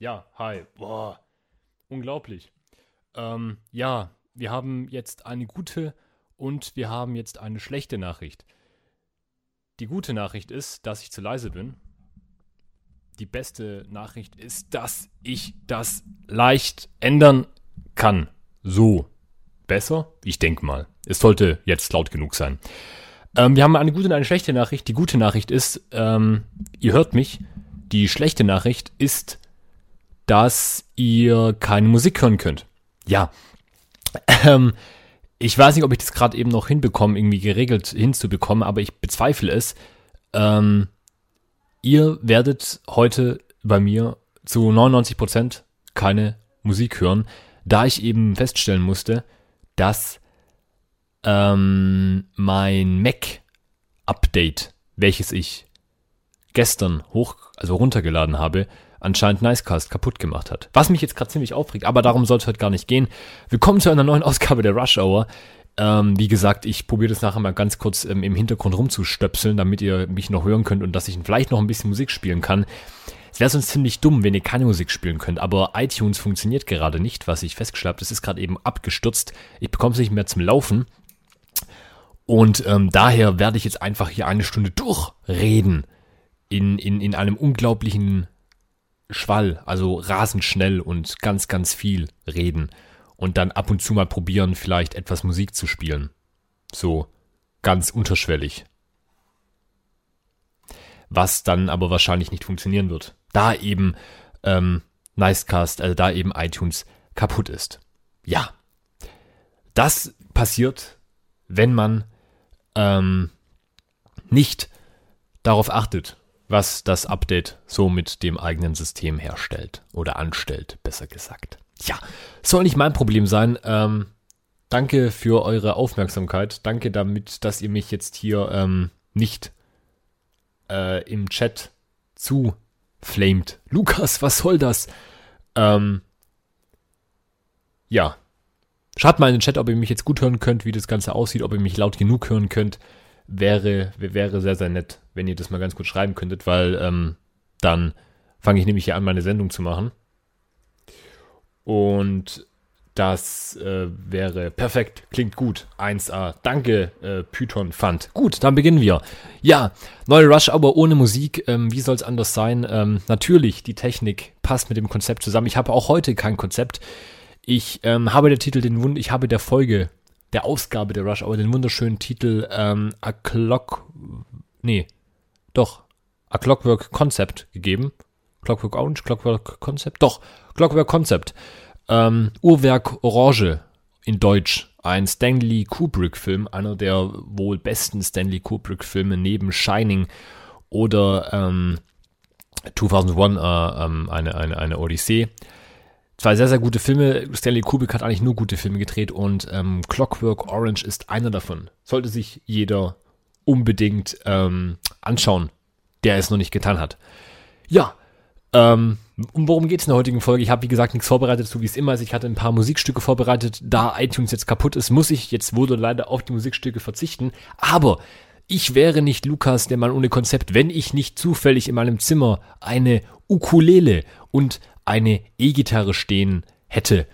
Ja, hi. Boah, unglaublich. Ähm, ja, wir haben jetzt eine gute und wir haben jetzt eine schlechte Nachricht. Die gute Nachricht ist, dass ich zu leise bin. Die beste Nachricht ist, dass ich das leicht ändern kann. So. Besser? Ich denke mal. Es sollte jetzt laut genug sein. Ähm, wir haben eine gute und eine schlechte Nachricht. Die gute Nachricht ist, ähm, ihr hört mich. Die schlechte Nachricht ist, dass ihr keine Musik hören könnt. Ja. Ähm, ich weiß nicht, ob ich das gerade eben noch hinbekomme, irgendwie geregelt hinzubekommen, aber ich bezweifle es. Ähm, ihr werdet heute bei mir zu 99% keine Musik hören, da ich eben feststellen musste, dass ähm, mein Mac-Update, welches ich gestern hoch, also runtergeladen habe, anscheinend Nicecast kaputt gemacht hat. Was mich jetzt gerade ziemlich aufregt, aber darum soll es heute gar nicht gehen. Willkommen zu einer neuen Ausgabe der Rush Hour. Ähm, wie gesagt, ich probiere das nachher mal ganz kurz ähm, im Hintergrund rumzustöpseln, damit ihr mich noch hören könnt und dass ich vielleicht noch ein bisschen Musik spielen kann. Es wäre sonst ziemlich dumm, wenn ihr keine Musik spielen könnt, aber iTunes funktioniert gerade nicht, was ich festgestellt habe. Das ist gerade eben abgestürzt. Ich bekomme es nicht mehr zum Laufen. Und ähm, daher werde ich jetzt einfach hier eine Stunde durchreden in, in, in einem unglaublichen Schwall, also rasend schnell und ganz, ganz viel reden und dann ab und zu mal probieren, vielleicht etwas Musik zu spielen. So ganz unterschwellig. Was dann aber wahrscheinlich nicht funktionieren wird, da eben ähm, Nicecast, also da eben iTunes kaputt ist. Ja, das passiert, wenn man ähm, nicht darauf achtet, was das Update so mit dem eigenen System herstellt oder anstellt, besser gesagt. Ja, soll nicht mein Problem sein. Ähm, danke für eure Aufmerksamkeit. Danke damit, dass ihr mich jetzt hier ähm, nicht äh, im Chat zu flamed. Lukas, was soll das? Ähm, ja. Schreibt mal in den Chat, ob ihr mich jetzt gut hören könnt, wie das Ganze aussieht, ob ihr mich laut genug hören könnt wäre, wäre sehr, sehr nett, wenn ihr das mal ganz kurz schreiben könntet, weil ähm, dann fange ich nämlich hier an, meine Sendung zu machen. Und das äh, wäre perfekt, klingt gut. 1A. Danke, äh, Python Fund. Gut, dann beginnen wir. Ja, neue Rush, aber ohne Musik. Ähm, wie soll es anders sein? Ähm, natürlich, die Technik passt mit dem Konzept zusammen. Ich habe auch heute kein Konzept. Ich ähm, habe der Titel den Wund, ich habe der Folge der Ausgabe der Rush Hour den wunderschönen Titel ähm, A Clock, nee, doch, A Clockwork Concept gegeben. Clockwork Orange, Clockwork Concept, doch, Clockwork Concept. Ähm, Uhrwerk Orange in Deutsch. Ein Stanley Kubrick-Film, einer der wohl besten Stanley Kubrick-Filme neben Shining oder ähm, 2001, äh, ähm, eine, eine, eine Odyssee zwei sehr, sehr gute Filme. Stanley Kubrick hat eigentlich nur gute Filme gedreht und ähm, Clockwork Orange ist einer davon. Sollte sich jeder unbedingt ähm, anschauen, der es noch nicht getan hat. Ja, ähm, um worum geht es in der heutigen Folge? Ich habe, wie gesagt, nichts vorbereitet, so wie es immer ist. Ich hatte ein paar Musikstücke vorbereitet. Da iTunes jetzt kaputt ist, muss ich jetzt wohl leider auf die Musikstücke verzichten. Aber ich wäre nicht Lukas, der Mann ohne Konzept, wenn ich nicht zufällig in meinem Zimmer eine Ukulele und eine E-Gitarre stehen hätte.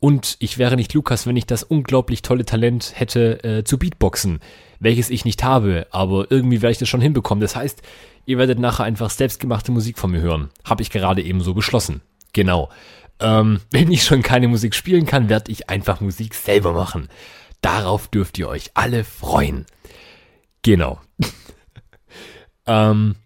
Und ich wäre nicht Lukas, wenn ich das unglaublich tolle Talent hätte äh, zu Beatboxen, welches ich nicht habe, aber irgendwie werde ich das schon hinbekommen. Das heißt, ihr werdet nachher einfach selbstgemachte Musik von mir hören. Habe ich gerade eben so beschlossen. Genau. Ähm, wenn ich schon keine Musik spielen kann, werde ich einfach Musik selber machen. Darauf dürft ihr euch alle freuen. Genau. ähm,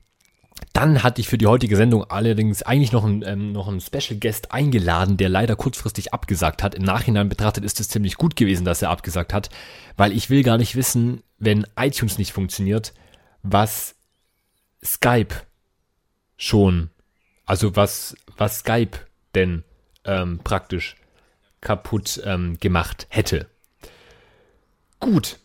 dann hatte ich für die heutige Sendung allerdings eigentlich noch einen, ähm, noch einen Special Guest eingeladen, der leider kurzfristig abgesagt hat. Im Nachhinein betrachtet ist es ziemlich gut gewesen, dass er abgesagt hat, weil ich will gar nicht wissen, wenn iTunes nicht funktioniert, was Skype schon, also was, was Skype denn ähm, praktisch kaputt ähm, gemacht hätte. Gut,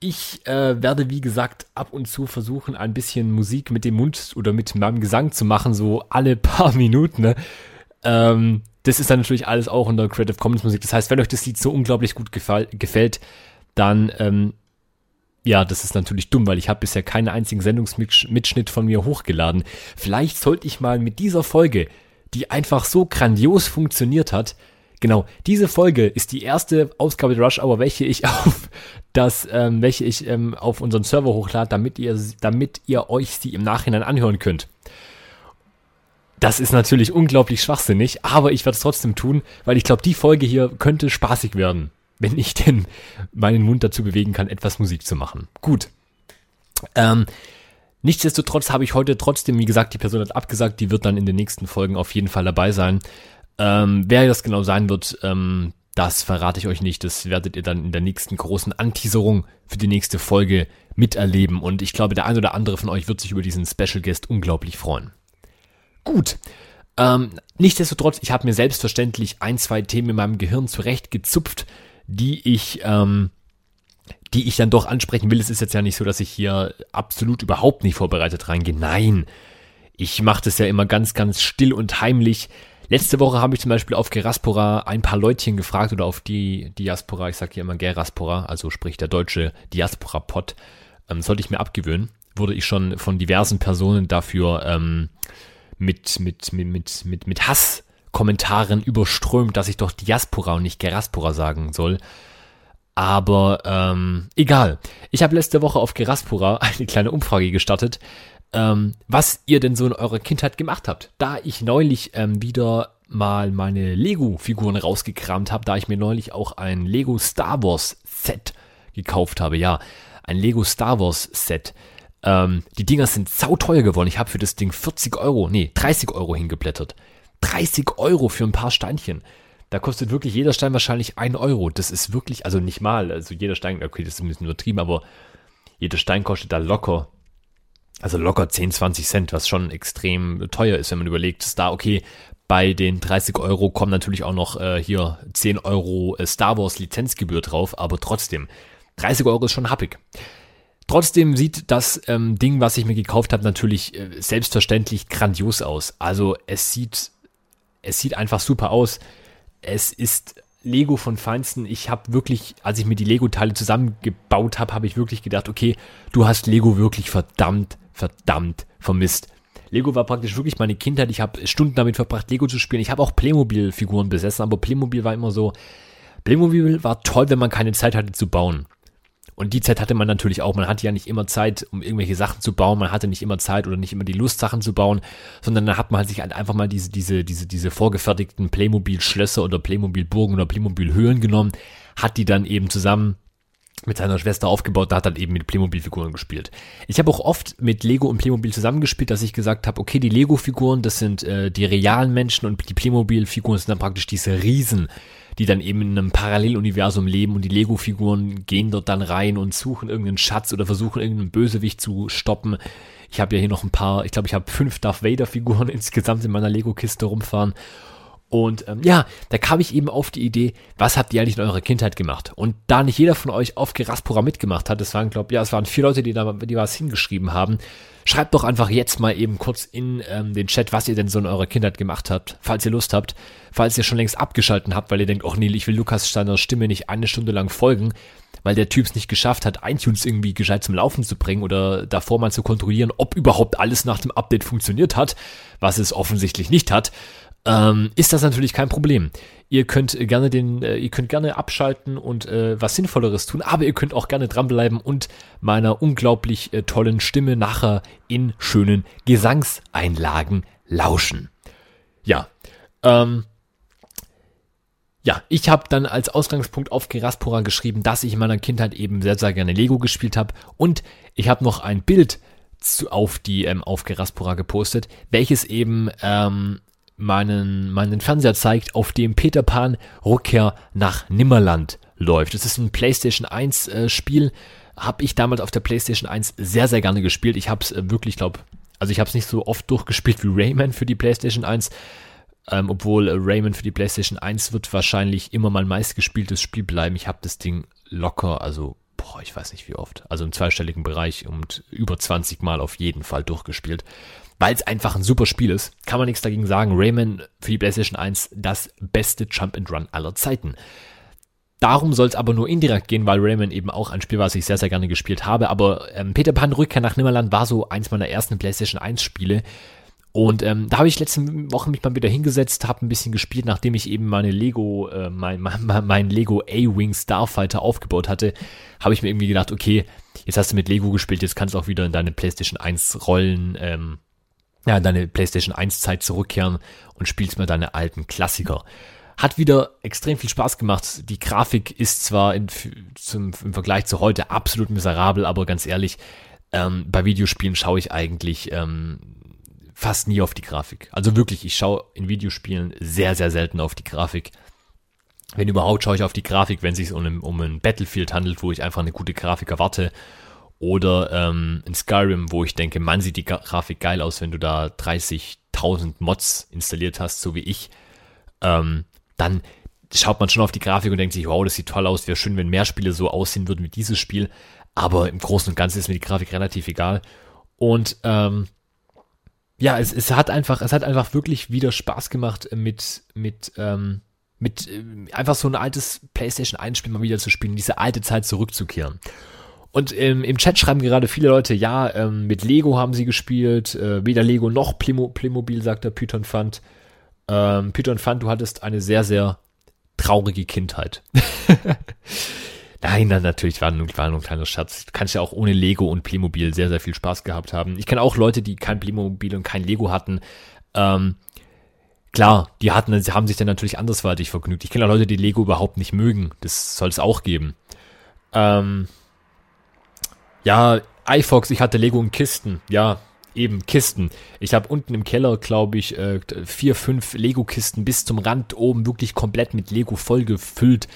ich äh, werde, wie gesagt, ab und zu versuchen, ein bisschen Musik mit dem Mund oder mit meinem Gesang zu machen, so alle paar Minuten. Ne? Ähm, das ist dann natürlich alles auch unter Creative Commons Musik. Das heißt, wenn euch das Lied so unglaublich gut gefällt, dann, ähm, ja, das ist natürlich dumm, weil ich habe bisher keinen einzigen Sendungsmitschnitt von mir hochgeladen. Vielleicht sollte ich mal mit dieser Folge die einfach so grandios funktioniert hat. Genau, diese Folge ist die erste Ausgabe der Rush Hour, welche ich auf das, ähm, welche ich ähm, auf unseren Server hochlade, damit ihr, damit ihr euch sie im Nachhinein anhören könnt. Das ist natürlich unglaublich schwachsinnig, aber ich werde es trotzdem tun, weil ich glaube, die Folge hier könnte spaßig werden, wenn ich denn meinen Mund dazu bewegen kann, etwas Musik zu machen. Gut. Ähm, nichtsdestotrotz habe ich heute trotzdem, wie gesagt, die Person hat abgesagt, die wird dann in den nächsten Folgen auf jeden Fall dabei sein. Ähm, wer das genau sein wird, ähm, das verrate ich euch nicht. Das werdet ihr dann in der nächsten großen Anteaserung für die nächste Folge miterleben. Und ich glaube, der ein oder andere von euch wird sich über diesen Special Guest unglaublich freuen. Gut. Ähm, nichtsdestotrotz, ich habe mir selbstverständlich ein, zwei Themen in meinem Gehirn zurechtgezupft, die ich, ähm, die ich dann doch ansprechen will. Es ist jetzt ja nicht so, dass ich hier absolut überhaupt nicht vorbereitet reingehe. Nein, ich mache das ja immer ganz, ganz still und heimlich. Letzte Woche habe ich zum Beispiel auf Geraspora ein paar Leutchen gefragt oder auf die Diaspora, ich sage hier immer Geraspora, also sprich der deutsche Diaspora-Pod, ähm, sollte ich mir abgewöhnen. Wurde ich schon von diversen Personen dafür ähm, mit, mit, mit, mit, mit, mit Hasskommentaren überströmt, dass ich doch Diaspora und nicht Geraspora sagen soll. Aber ähm, egal. Ich habe letzte Woche auf Geraspora eine kleine Umfrage gestartet, ähm, was ihr denn so in eurer Kindheit gemacht habt. Da ich neulich ähm, wieder mal meine Lego-Figuren rausgekramt habe, da ich mir neulich auch ein Lego Star Wars Set gekauft habe. Ja, ein Lego Star Wars Set. Ähm, die Dinger sind sauteuer geworden. Ich habe für das Ding 40 Euro, nee, 30 Euro hingeblättert. 30 Euro für ein paar Steinchen. Da kostet wirklich jeder Stein wahrscheinlich 1 Euro. Das ist wirklich, also nicht mal, also jeder Stein, okay, das ist ein bisschen übertrieben, aber jeder Stein kostet da locker also locker 10, 20 Cent, was schon extrem teuer ist, wenn man überlegt, dass da, okay, bei den 30 Euro kommen natürlich auch noch äh, hier 10 Euro äh, Star Wars Lizenzgebühr drauf, aber trotzdem, 30 Euro ist schon happig. Trotzdem sieht das ähm, Ding, was ich mir gekauft habe, natürlich äh, selbstverständlich grandios aus. Also es sieht, es sieht einfach super aus. Es ist Lego von Feinsten. Ich habe wirklich, als ich mir die Lego-Teile zusammengebaut habe, habe ich wirklich gedacht, okay, du hast Lego wirklich verdammt verdammt vermisst. Lego war praktisch wirklich meine Kindheit. Ich habe Stunden damit verbracht, Lego zu spielen. Ich habe auch Playmobil-Figuren besessen, aber Playmobil war immer so. Playmobil war toll, wenn man keine Zeit hatte zu bauen. Und die Zeit hatte man natürlich auch. Man hatte ja nicht immer Zeit, um irgendwelche Sachen zu bauen. Man hatte nicht immer Zeit oder nicht immer die Lust, Sachen zu bauen, sondern dann hat man halt sich halt einfach mal diese, diese, diese, diese vorgefertigten Playmobil-Schlösser oder Playmobil-Burgen oder Playmobil-Höhlen genommen, hat die dann eben zusammen mit seiner Schwester aufgebaut, da hat dann eben mit Playmobil-Figuren gespielt. Ich habe auch oft mit Lego und Playmobil zusammengespielt, dass ich gesagt habe, okay, die Lego-Figuren, das sind äh, die realen Menschen und die Playmobil-Figuren sind dann praktisch diese Riesen, die dann eben in einem Paralleluniversum leben und die Lego-Figuren gehen dort dann rein und suchen irgendeinen Schatz oder versuchen irgendeinen Bösewicht zu stoppen. Ich habe ja hier noch ein paar, ich glaube, ich habe fünf Darth Vader-Figuren insgesamt in meiner Lego-Kiste rumfahren und ähm, ja, da kam ich eben auf die Idee, was habt ihr eigentlich in eurer Kindheit gemacht? Und da nicht jeder von euch auf Geraspora mitgemacht hat, es waren, glaube ja, es waren vier Leute, die da die was hingeschrieben haben, schreibt doch einfach jetzt mal eben kurz in ähm, den Chat, was ihr denn so in eurer Kindheit gemacht habt, falls ihr Lust habt, falls ihr schon längst abgeschalten habt, weil ihr denkt, ach nee, ich will Lukas Steiner Stimme nicht eine Stunde lang folgen, weil der Typ es nicht geschafft hat, iTunes irgendwie gescheit zum Laufen zu bringen oder davor mal zu kontrollieren, ob überhaupt alles nach dem Update funktioniert hat, was es offensichtlich nicht hat ähm, ist das natürlich kein Problem. Ihr könnt gerne den, äh, ihr könnt gerne abschalten und äh, was Sinnvolleres tun, aber ihr könnt auch gerne dranbleiben und meiner unglaublich äh, tollen Stimme nachher in schönen Gesangseinlagen lauschen. Ja, ähm, ja, ich habe dann als Ausgangspunkt auf Geraspora geschrieben, dass ich in meiner Kindheit eben sehr, sehr gerne Lego gespielt habe und ich habe noch ein Bild zu, auf die ähm, auf Geraspora gepostet, welches eben ähm, meinen, meinen Fernseher zeigt, auf dem Peter Pan Rückkehr nach Nimmerland läuft. Es ist ein PlayStation 1 äh, Spiel, habe ich damals auf der PlayStation 1 sehr, sehr gerne gespielt. Ich habe es äh, wirklich, glaube also ich habe es nicht so oft durchgespielt wie Rayman für die PlayStation 1, ähm, obwohl äh, Rayman für die PlayStation 1 wird wahrscheinlich immer mein meistgespieltes Spiel bleiben. Ich habe das Ding locker, also boah, ich weiß nicht wie oft, also im zweistelligen Bereich und über 20 Mal auf jeden Fall durchgespielt weil es einfach ein super Spiel ist. Kann man nichts dagegen sagen. Rayman für die PlayStation 1 das beste Jump and Run aller Zeiten. Darum soll es aber nur indirekt gehen, weil Rayman eben auch ein Spiel war, was ich sehr, sehr gerne gespielt habe. Aber ähm, Peter Pan Rückkehr nach Nimmerland war so eins meiner ersten PlayStation 1 Spiele. Und ähm, da habe ich letzte Woche mich mal wieder hingesetzt, habe ein bisschen gespielt, nachdem ich eben meine Lego, äh, mein, mein, mein Lego A-Wing Starfighter aufgebaut hatte, habe ich mir irgendwie gedacht, okay, jetzt hast du mit Lego gespielt, jetzt kannst du auch wieder in deine PlayStation 1 Rollen, ähm, ja, in deine PlayStation 1 Zeit zurückkehren und spielst mal deine alten Klassiker. Hat wieder extrem viel Spaß gemacht. Die Grafik ist zwar in, zum, im Vergleich zu heute absolut miserabel, aber ganz ehrlich, ähm, bei Videospielen schaue ich eigentlich ähm, fast nie auf die Grafik. Also wirklich, ich schaue in Videospielen sehr, sehr selten auf die Grafik. Wenn überhaupt, schaue ich auf die Grafik, wenn es sich um, um ein Battlefield handelt, wo ich einfach eine gute Grafik erwarte. Oder ähm, in Skyrim, wo ich denke, man sieht die Grafik geil aus, wenn du da 30.000 Mods installiert hast, so wie ich. Ähm, dann schaut man schon auf die Grafik und denkt sich, wow, das sieht toll aus, wäre schön, wenn mehr Spiele so aussehen würden wie dieses Spiel. Aber im Großen und Ganzen ist mir die Grafik relativ egal. Und ähm, ja, es, es hat einfach, es hat einfach wirklich wieder Spaß gemacht, mit, mit, ähm, mit äh, einfach so ein altes PlayStation 1 Spiel mal wieder zu spielen, diese alte Zeit zurückzukehren. Und ähm, im Chat schreiben gerade viele Leute, ja, ähm, mit Lego haben sie gespielt, äh, weder Lego noch Playmo Playmobil, sagt der Python Fund. Ähm, Python Fund, du hattest eine sehr, sehr traurige Kindheit. Nein, dann natürlich war nur, war nur ein kleiner Schatz. Du kannst ja auch ohne Lego und Playmobil sehr, sehr viel Spaß gehabt haben. Ich kenne auch Leute, die kein Playmobil und kein Lego hatten. Ähm, klar, die hatten, sie haben sich dann natürlich andersweitig vergnügt. Ich kenne auch Leute, die Lego überhaupt nicht mögen. Das soll es auch geben. Ähm, ja, iFox, ich hatte Lego in Kisten. Ja, eben Kisten. Ich habe unten im Keller, glaube ich, äh, vier, fünf Lego-Kisten bis zum Rand oben wirklich komplett mit Lego vollgefüllt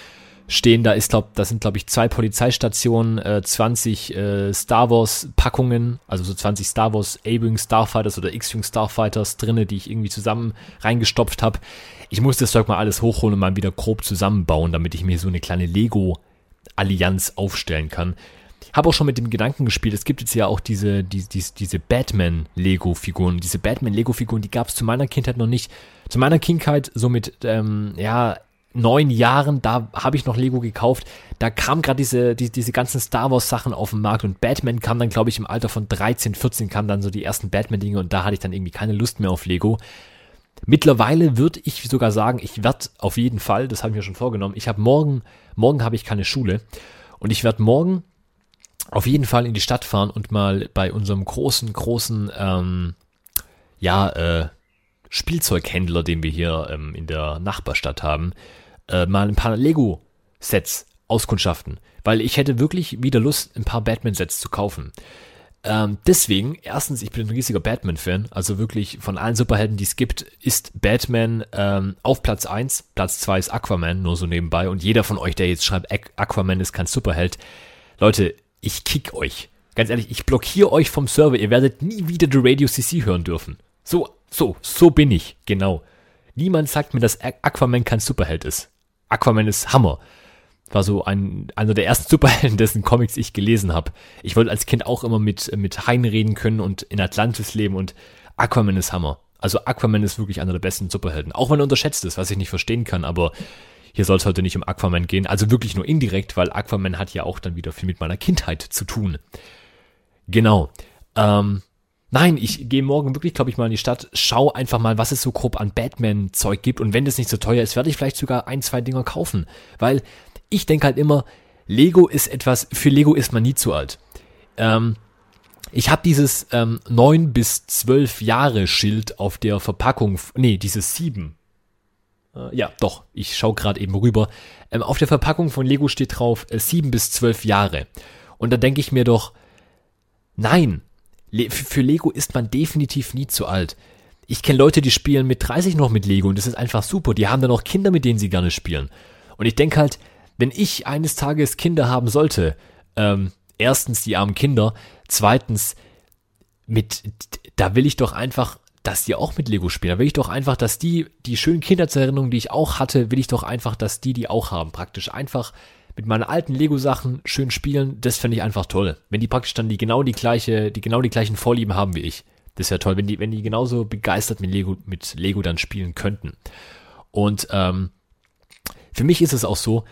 stehen. Da ist, glaub, da sind, glaube ich, zwei Polizeistationen, äh, 20 äh, Star Wars Packungen, also so 20 Star Wars A-Wing Starfighters oder X-Wing Starfighters drinne, die ich irgendwie zusammen reingestopft habe. Ich muss das Zeug mal alles hochholen und mal wieder grob zusammenbauen, damit ich mir so eine kleine Lego-Allianz aufstellen kann. Habe auch schon mit dem Gedanken gespielt, es gibt jetzt ja auch diese, die, die, diese Batman-Lego-Figuren. Diese Batman-Lego-Figuren, die gab es zu meiner Kindheit noch nicht. Zu meiner Kindheit so mit, ähm, ja, neun Jahren, da habe ich noch Lego gekauft. Da kam gerade diese, die, diese ganzen Star Wars Sachen auf den Markt und Batman kam dann, glaube ich, im Alter von 13, 14 kamen dann so die ersten Batman-Dinge und da hatte ich dann irgendwie keine Lust mehr auf Lego. Mittlerweile würde ich sogar sagen, ich werde auf jeden Fall, das habe ich mir schon vorgenommen, ich habe morgen, morgen habe ich keine Schule und ich werde morgen auf jeden Fall in die Stadt fahren und mal bei unserem großen, großen, ähm, ja, äh, Spielzeughändler, den wir hier ähm, in der Nachbarstadt haben, äh, mal ein paar Lego-Sets auskundschaften. Weil ich hätte wirklich wieder Lust, ein paar Batman-Sets zu kaufen. Ähm, deswegen, erstens, ich bin ein riesiger Batman-Fan, also wirklich von allen Superhelden, die es gibt, ist Batman ähm, auf Platz 1, Platz 2 ist Aquaman, nur so nebenbei. Und jeder von euch, der jetzt schreibt, Aquaman ist kein Superheld, Leute, ich kick euch. Ganz ehrlich, ich blockiere euch vom Server, ihr werdet nie wieder The Radio CC hören dürfen. So, so, so bin ich, genau. Niemand sagt mir, dass Aquaman kein Superheld ist. Aquaman ist Hammer. War so ein, einer der ersten Superhelden, dessen Comics ich gelesen habe. Ich wollte als Kind auch immer mit, mit Haien reden können und in Atlantis leben und Aquaman ist Hammer. Also Aquaman ist wirklich einer der besten Superhelden. Auch wenn er unterschätzt ist, was ich nicht verstehen kann, aber hier soll es heute nicht um Aquaman gehen. Also wirklich nur indirekt, weil Aquaman hat ja auch dann wieder viel mit meiner Kindheit zu tun. Genau. Ähm, Nein, ich gehe morgen wirklich, glaube ich, mal in die Stadt, schau einfach mal, was es so grob an Batman-Zeug gibt und wenn das nicht so teuer ist, werde ich vielleicht sogar ein, zwei Dinger kaufen. Weil ich denke halt immer, Lego ist etwas, für Lego ist man nie zu alt. Ähm, ich habe dieses ähm, 9 bis 12 Jahre Schild auf der Verpackung, nee, dieses 7. Äh, ja, doch, ich schaue gerade eben rüber. Ähm, auf der Verpackung von Lego steht drauf äh, 7 bis 12 Jahre. Und da denke ich mir doch, nein, für Lego ist man definitiv nie zu alt. Ich kenne Leute, die spielen mit 30 noch mit Lego und das ist einfach super. Die haben dann auch Kinder, mit denen sie gerne spielen. Und ich denke halt, wenn ich eines Tages Kinder haben sollte, ähm, erstens die armen Kinder, zweitens mit, da will ich doch einfach, dass die auch mit Lego spielen. Da will ich doch einfach, dass die, die schönen Kindheitserinnerungen, die ich auch hatte, will ich doch einfach, dass die die auch haben. Praktisch einfach mit meinen alten Lego-Sachen schön spielen, das fände ich einfach toll. Wenn die praktisch dann die genau die gleiche, die genau die gleichen Vorlieben haben wie ich. Das wäre toll, wenn die, wenn die genauso begeistert mit Lego, mit Lego dann spielen könnten. Und ähm, für mich ist es auch so,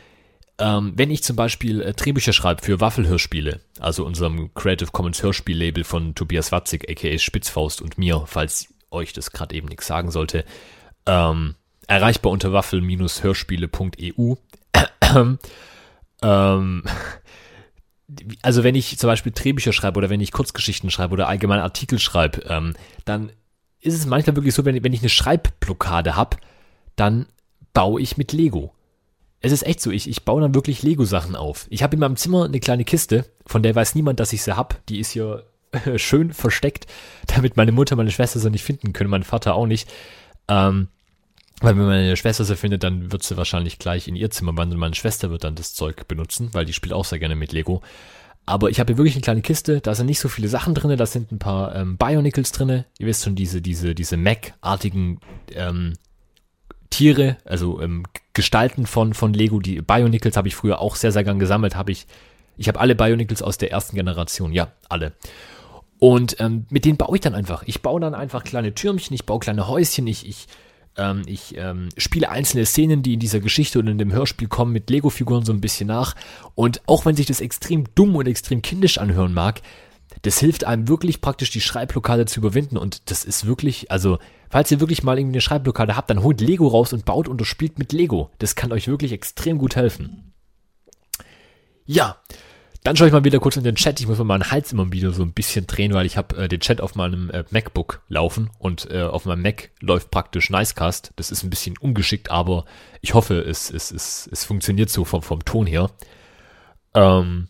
ähm, wenn ich zum Beispiel äh, Drehbücher schreibe für Waffelhörspiele, also unserem Creative Commons Hörspiel-Label von Tobias Watzig, aka Spitzfaust und mir, falls euch das gerade eben nichts sagen sollte. Ähm, erreichbar unter waffel-hörspiele.eu. ähm, also wenn ich zum Beispiel Drehbücher schreibe oder wenn ich Kurzgeschichten schreibe oder allgemein Artikel schreibe, ähm, dann ist es manchmal wirklich so, wenn, wenn ich eine Schreibblockade habe, dann baue ich mit Lego. Es ist echt so, ich, ich baue dann wirklich Lego-Sachen auf. Ich habe in meinem Zimmer eine kleine Kiste, von der weiß niemand, dass ich sie habe. Die ist hier schön versteckt, damit meine Mutter, meine Schwester sie nicht finden können, mein Vater auch nicht. Ähm, weil wenn meine Schwester sie findet, dann wird sie wahrscheinlich gleich in ihr Zimmer wandern meine Schwester wird dann das Zeug benutzen, weil die spielt auch sehr gerne mit Lego. Aber ich habe hier wirklich eine kleine Kiste, da sind nicht so viele Sachen drin, da sind ein paar ähm, Bionicles drin. Ihr wisst schon, diese, diese, diese Mac-artigen ähm, Tiere, also ähm, Gestalten von, von Lego. Die Bionicles habe ich früher auch sehr, sehr gern gesammelt. Habe ich, ich habe alle Bionicles aus der ersten Generation, ja, alle. Und ähm, mit denen baue ich dann einfach. Ich baue dann einfach kleine Türmchen, ich baue kleine Häuschen, ich, ich, ähm, ich ähm, spiele einzelne Szenen, die in dieser Geschichte und in dem Hörspiel kommen, mit Lego-Figuren so ein bisschen nach. Und auch wenn sich das extrem dumm und extrem kindisch anhören mag, das hilft einem wirklich praktisch die Schreibblockade zu überwinden. Und das ist wirklich, also, falls ihr wirklich mal irgendwie eine Schreibblockade habt, dann holt Lego raus und baut und spielt mit Lego. Das kann euch wirklich extrem gut helfen. Ja, dann schaue ich mal wieder kurz in den Chat. Ich muss mal meinen Hals immer wieder so ein bisschen drehen, weil ich habe äh, den Chat auf meinem äh, MacBook laufen und äh, auf meinem Mac läuft praktisch Nicecast. Das ist ein bisschen ungeschickt, aber ich hoffe, es, es, es, es funktioniert so vom, vom Ton her. Ähm,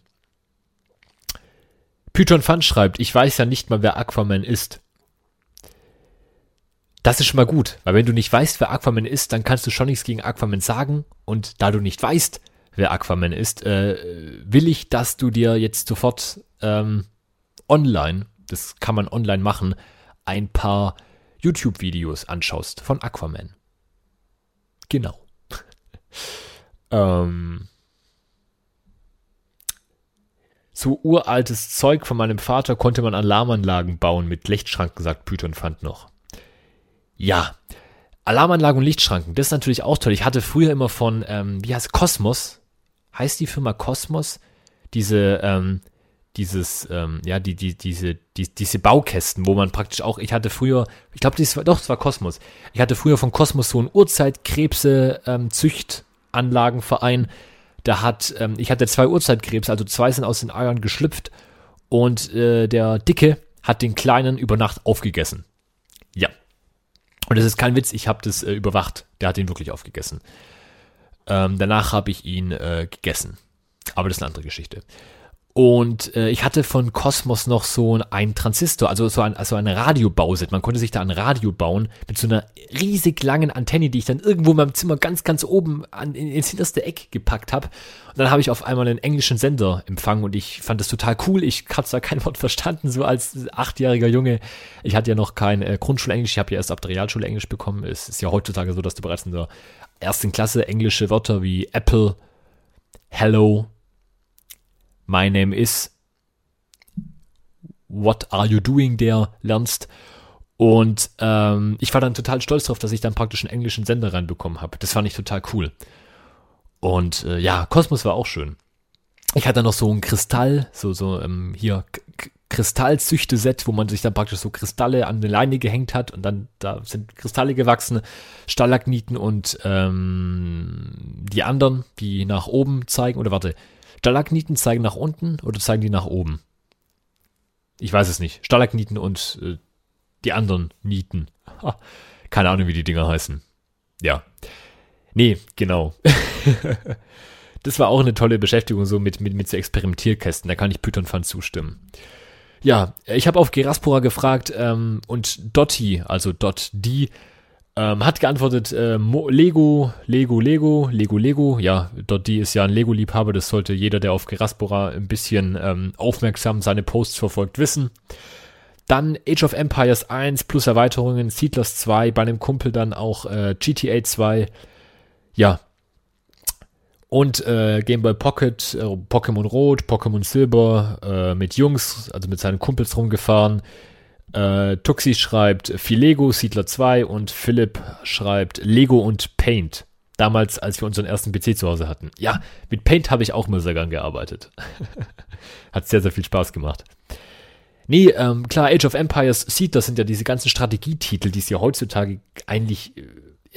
Python Fun schreibt, ich weiß ja nicht mal, wer Aquaman ist. Das ist schon mal gut, weil wenn du nicht weißt, wer Aquaman ist, dann kannst du schon nichts gegen Aquaman sagen. Und da du nicht weißt, wer Aquaman ist, äh, will ich, dass du dir jetzt sofort ähm, online, das kann man online machen, ein paar YouTube-Videos anschaust von Aquaman. Genau. ähm, so uraltes Zeug von meinem Vater konnte man Alarmanlagen bauen mit Lichtschranken, sagt Python fand noch. Ja, Alarmanlagen und Lichtschranken, das ist natürlich auch toll. Ich hatte früher immer von, ähm, wie heißt Kosmos, heißt die Firma Kosmos, diese, ähm, dieses, ähm, ja, die, die, diese, die, diese Baukästen, wo man praktisch auch, ich hatte früher, ich glaube, das war, doch, es war Kosmos. Ich hatte früher von Kosmos so einen Urzeitkrebse-Züchtanlagenverein. Ähm, da hat, ähm, ich hatte zwei Urzeitkrebse, also zwei sind aus den Eiern geschlüpft und äh, der Dicke hat den Kleinen über Nacht aufgegessen. Ja. Und das ist kein Witz, ich habe das äh, überwacht. Der hat ihn wirklich aufgegessen. Ähm, danach habe ich ihn äh, gegessen. Aber das ist eine andere Geschichte. Und äh, ich hatte von Cosmos noch so einen Transistor, also so ein, also ein Radiobauset. Man konnte sich da ein Radio bauen mit so einer riesig langen Antenne, die ich dann irgendwo in meinem Zimmer ganz, ganz oben an, in, ins hinterste Eck gepackt habe. Und dann habe ich auf einmal einen englischen Sender empfangen und ich fand das total cool. Ich habe zwar kein Wort verstanden, so als achtjähriger Junge. Ich hatte ja noch kein äh, Grundschulenglisch, ich habe ja erst ab der Realschule Englisch bekommen. Es ist ja heutzutage so, dass du bereits in der ersten Klasse englische Wörter wie Apple, Hello, My name is, What are you doing there lernst. Und ähm, ich war dann total stolz darauf, dass ich dann praktisch einen englischen Sender reinbekommen habe. Das fand ich total cool. Und äh, ja, Kosmos war auch schön. Ich hatte noch so ein Kristall, so, so ähm, hier Kristallzüchte-Set, wo man sich dann praktisch so Kristalle an eine Leine gehängt hat und dann da sind Kristalle gewachsen, Stalagniten und ähm, die anderen, die nach oben zeigen, oder warte, Stalagniten zeigen nach unten oder zeigen die nach oben? Ich weiß es nicht. Stalagniten und äh, die anderen Nieten. Ha, keine Ahnung, wie die Dinger heißen. Ja. Nee, genau. das war auch eine tolle Beschäftigung so mit, mit, mit so Experimentierkästen. Da kann ich Python Fun zustimmen. Ja, ich habe auf Geraspora gefragt ähm, und Dotti, also Dot D, ähm, hat geantwortet, äh, Lego, Lego, Lego, Lego, Lego. Ja, Dot D ist ja ein Lego-Liebhaber, das sollte jeder, der auf Geraspora ein bisschen ähm, aufmerksam seine Posts verfolgt, wissen. Dann Age of Empires 1 plus Erweiterungen, Seedlers 2, bei einem Kumpel dann auch äh, GTA 2. Ja, und äh, Game Boy Pocket, äh, Pokémon Rot, Pokémon Silber äh, mit Jungs, also mit seinen Kumpels rumgefahren. Äh, Tuxi schreibt viel Lego, Siedler 2 und Philipp schreibt Lego und Paint. Damals, als wir unseren ersten PC zu Hause hatten. Ja, mit Paint habe ich auch immer sehr gern gearbeitet. Hat sehr, sehr viel Spaß gemacht. Nee, ähm, klar, Age of Empires das sind ja diese ganzen Strategietitel, die es ja heutzutage eigentlich,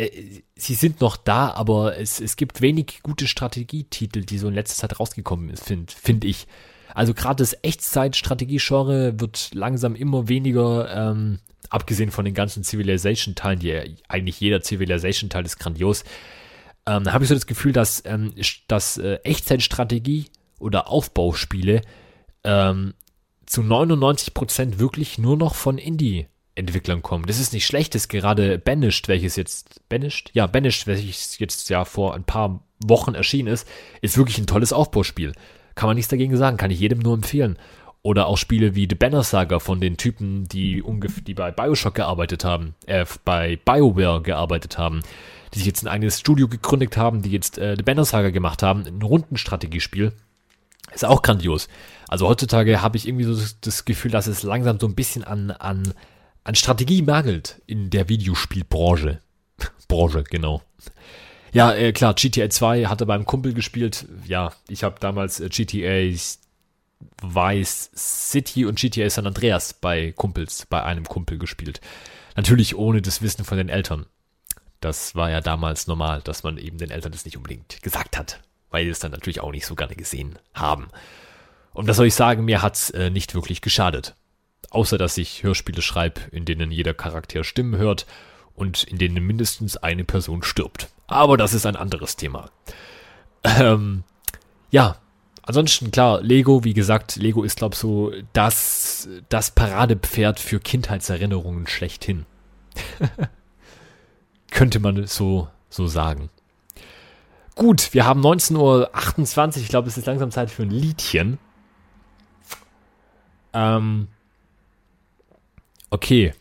äh, sie sind noch da, aber es, es gibt wenig gute Strategietitel, die so in letzter Zeit rausgekommen sind, finde find ich. Also gerade das Echtzeit-Strategie-Genre wird langsam immer weniger, ähm, abgesehen von den ganzen Civilization-Teilen, die eigentlich jeder Civilization-Teil ist grandios, ähm, habe ich so das Gefühl, dass, ähm, dass äh, Echtzeitstrategie oder Aufbauspiele ähm, zu 99% wirklich nur noch von Indie-Entwicklern kommen. Das ist nicht schlecht, das ist gerade Banished, welches jetzt, Banished? Ja, Banished, welches jetzt ja vor ein paar Wochen erschienen ist, ist wirklich ein tolles Aufbauspiel. Kann man nichts dagegen sagen, kann ich jedem nur empfehlen. Oder auch Spiele wie The Banner Saga von den Typen, die die bei Bioshock gearbeitet haben, äh, bei BioWare gearbeitet haben die sich jetzt ein eigenes Studio gegründet haben, die jetzt äh, The Banner Saga gemacht haben, ein Rundenstrategiespiel. Ist auch grandios. Also heutzutage habe ich irgendwie so das, Gefühl, dass es langsam so ein bisschen an, an, an Strategie mangelt in der Videospielbranche. Branche, genau. Ja, äh, klar, GTA 2 hatte beim Kumpel gespielt. Ja, ich habe damals äh, GTA Vice City und GTA San Andreas bei Kumpels, bei einem Kumpel gespielt. Natürlich ohne das Wissen von den Eltern. Das war ja damals normal, dass man eben den Eltern das nicht unbedingt gesagt hat, weil die es dann natürlich auch nicht so gerne gesehen haben. Und was soll ich sagen, mir hat's äh, nicht wirklich geschadet. Außer dass ich Hörspiele schreibe, in denen jeder Charakter Stimmen hört und in denen mindestens eine Person stirbt. Aber das ist ein anderes Thema. Ähm, ja, ansonsten klar, Lego, wie gesagt, Lego ist, glaube ich, so das, das Paradepferd für Kindheitserinnerungen schlechthin. Könnte man so, so sagen. Gut, wir haben 19.28 Uhr. Ich glaube, es ist langsam Zeit für ein Liedchen. Ähm, okay.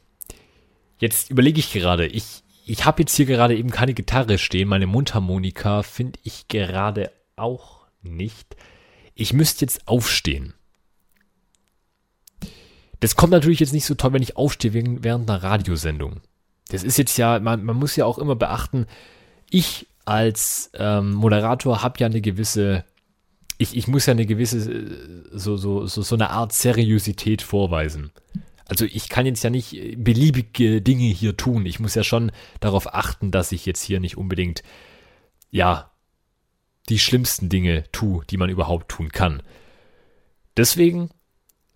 Jetzt überlege ich gerade. Ich, ich habe jetzt hier gerade eben keine Gitarre stehen. Meine Mundharmonika finde ich gerade auch nicht. Ich müsste jetzt aufstehen. Das kommt natürlich jetzt nicht so toll, wenn ich aufstehe während einer Radiosendung. Das ist jetzt ja, man, man muss ja auch immer beachten, ich als ähm, Moderator habe ja eine gewisse, ich, ich muss ja eine gewisse, äh, so, so, so, so eine Art Seriosität vorweisen. Also ich kann jetzt ja nicht beliebige Dinge hier tun. Ich muss ja schon darauf achten, dass ich jetzt hier nicht unbedingt, ja, die schlimmsten Dinge tue, die man überhaupt tun kann. Deswegen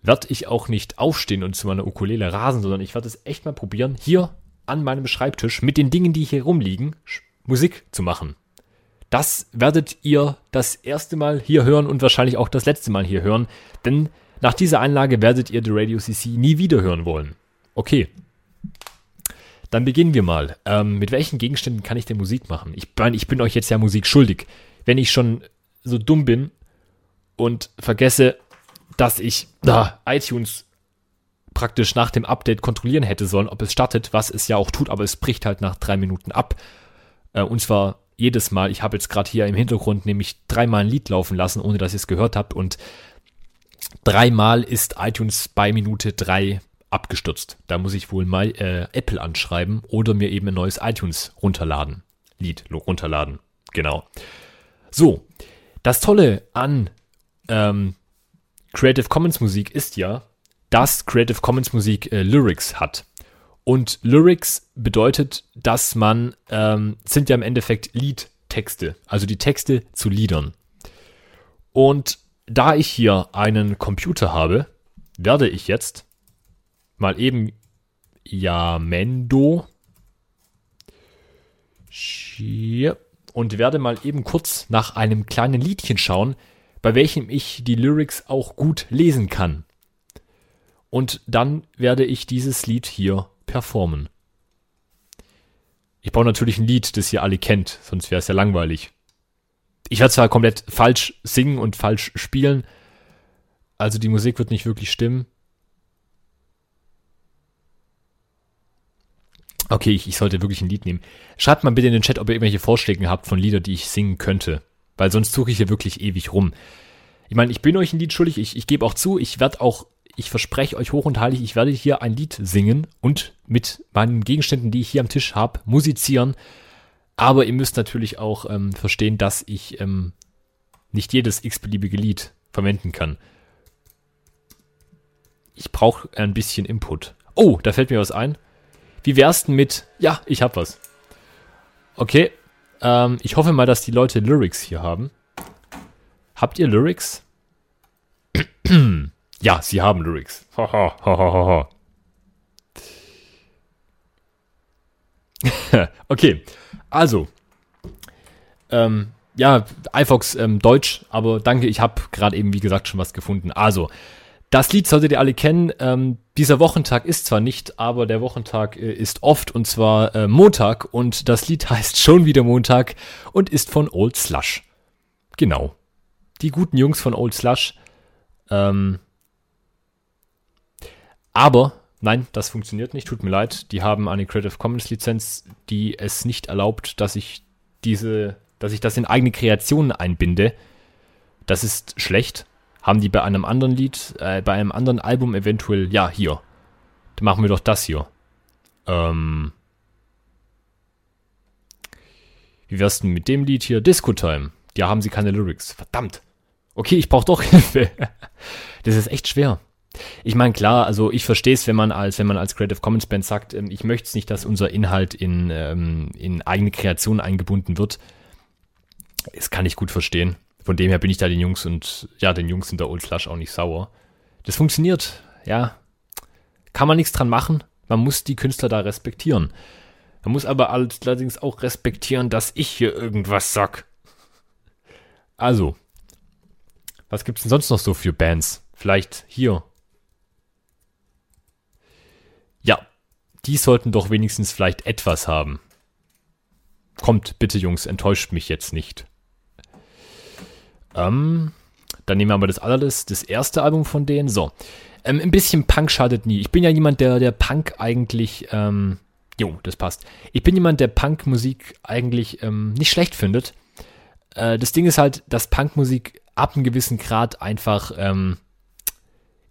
werde ich auch nicht aufstehen und zu meiner Ukulele rasen, sondern ich werde es echt mal probieren, hier an meinem Schreibtisch mit den Dingen, die hier rumliegen, Musik zu machen. Das werdet ihr das erste Mal hier hören und wahrscheinlich auch das letzte Mal hier hören, denn nach dieser Einlage werdet ihr The Radio CC nie wieder hören wollen. Okay. Dann beginnen wir mal. Ähm, mit welchen Gegenständen kann ich denn Musik machen? Ich ich bin euch jetzt ja Musik schuldig. Wenn ich schon so dumm bin und vergesse, dass ich da iTunes praktisch nach dem Update kontrollieren hätte sollen, ob es startet, was es ja auch tut, aber es bricht halt nach drei Minuten ab. Äh, und zwar jedes Mal. Ich habe jetzt gerade hier im Hintergrund nämlich dreimal ein Lied laufen lassen, ohne dass ihr es gehört habt. Und dreimal ist iTunes bei Minute drei abgestürzt. Da muss ich wohl mal äh, Apple anschreiben oder mir eben ein neues iTunes runterladen. Lied runterladen. Genau. So, das Tolle an ähm, Creative Commons Musik ist ja, dass Creative Commons Musik äh, Lyrics hat. Und Lyrics bedeutet, dass man, ähm, sind ja im Endeffekt Liedtexte, also die Texte zu Liedern. Und da ich hier einen Computer habe, werde ich jetzt mal eben Yamendo und werde mal eben kurz nach einem kleinen Liedchen schauen, bei welchem ich die Lyrics auch gut lesen kann. Und dann werde ich dieses Lied hier performen. Ich brauche natürlich ein Lied, das ihr alle kennt, sonst wäre es ja langweilig. Ich werde zwar komplett falsch singen und falsch spielen, also die Musik wird nicht wirklich stimmen. Okay, ich, ich, sollte wirklich ein Lied nehmen. Schreibt mal bitte in den Chat, ob ihr irgendwelche Vorschläge habt von Lieder, die ich singen könnte. Weil sonst suche ich hier wirklich ewig rum. Ich meine, ich bin euch ein Lied schuldig. Ich, ich gebe auch zu, ich werde auch ich verspreche euch hoch und heilig, ich werde hier ein Lied singen und mit meinen Gegenständen, die ich hier am Tisch habe, musizieren. Aber ihr müsst natürlich auch ähm, verstehen, dass ich ähm, nicht jedes x-beliebige Lied verwenden kann. ich brauche ein bisschen Input. Oh, da fällt mir was ein. Wie wär's denn mit, ja, ich hab was. Okay, ähm, ich hoffe mal, dass die Leute Lyrics hier haben. Habt ihr Lyrics? ja, sie haben Lyrics. okay, also. Ähm, ja, iFox ähm, Deutsch, aber danke, ich habe gerade eben, wie gesagt, schon was gefunden. Also, das Lied solltet ihr alle kennen. Ähm, dieser Wochentag ist zwar nicht, aber der Wochentag äh, ist oft und zwar äh, Montag und das Lied heißt schon wieder Montag und ist von Old Slush. Genau. Die guten Jungs von Old Slush. Ähm, aber, nein, das funktioniert nicht, tut mir leid. Die haben eine Creative Commons Lizenz, die es nicht erlaubt, dass ich diese dass ich das in eigene Kreationen einbinde. Das ist schlecht. Haben die bei einem anderen Lied, äh, bei einem anderen Album eventuell, ja, hier. Dann machen wir doch das hier. Ähm. Wie wär's denn mit dem Lied hier? Disco Time. Ja, haben sie keine Lyrics. Verdammt. Okay, ich brauche doch Hilfe. das ist echt schwer. Ich meine, klar, also ich verstehe es, wenn man als, wenn man als Creative Commons Band sagt, ähm, ich möchte es nicht, dass unser Inhalt in, ähm, in eigene Kreation eingebunden wird. Das kann ich gut verstehen. Von dem her bin ich da den Jungs und ja, den Jungs in der Old Slush auch nicht sauer. Das funktioniert, ja. Kann man nichts dran machen. Man muss die Künstler da respektieren. Man muss aber allerdings auch respektieren, dass ich hier irgendwas sag. Also, was gibt's denn sonst noch so für Bands? Vielleicht hier. Ja, die sollten doch wenigstens vielleicht etwas haben. Kommt bitte, Jungs, enttäuscht mich jetzt nicht. Ähm, dann nehmen wir aber das alles, das erste Album von denen. So. Ähm, ein bisschen Punk schadet nie. Ich bin ja jemand, der, der Punk eigentlich, ähm, jo, das passt. Ich bin jemand, der Punkmusik eigentlich ähm, nicht schlecht findet. Äh, das Ding ist halt, dass Punkmusik ab einem gewissen Grad einfach ähm,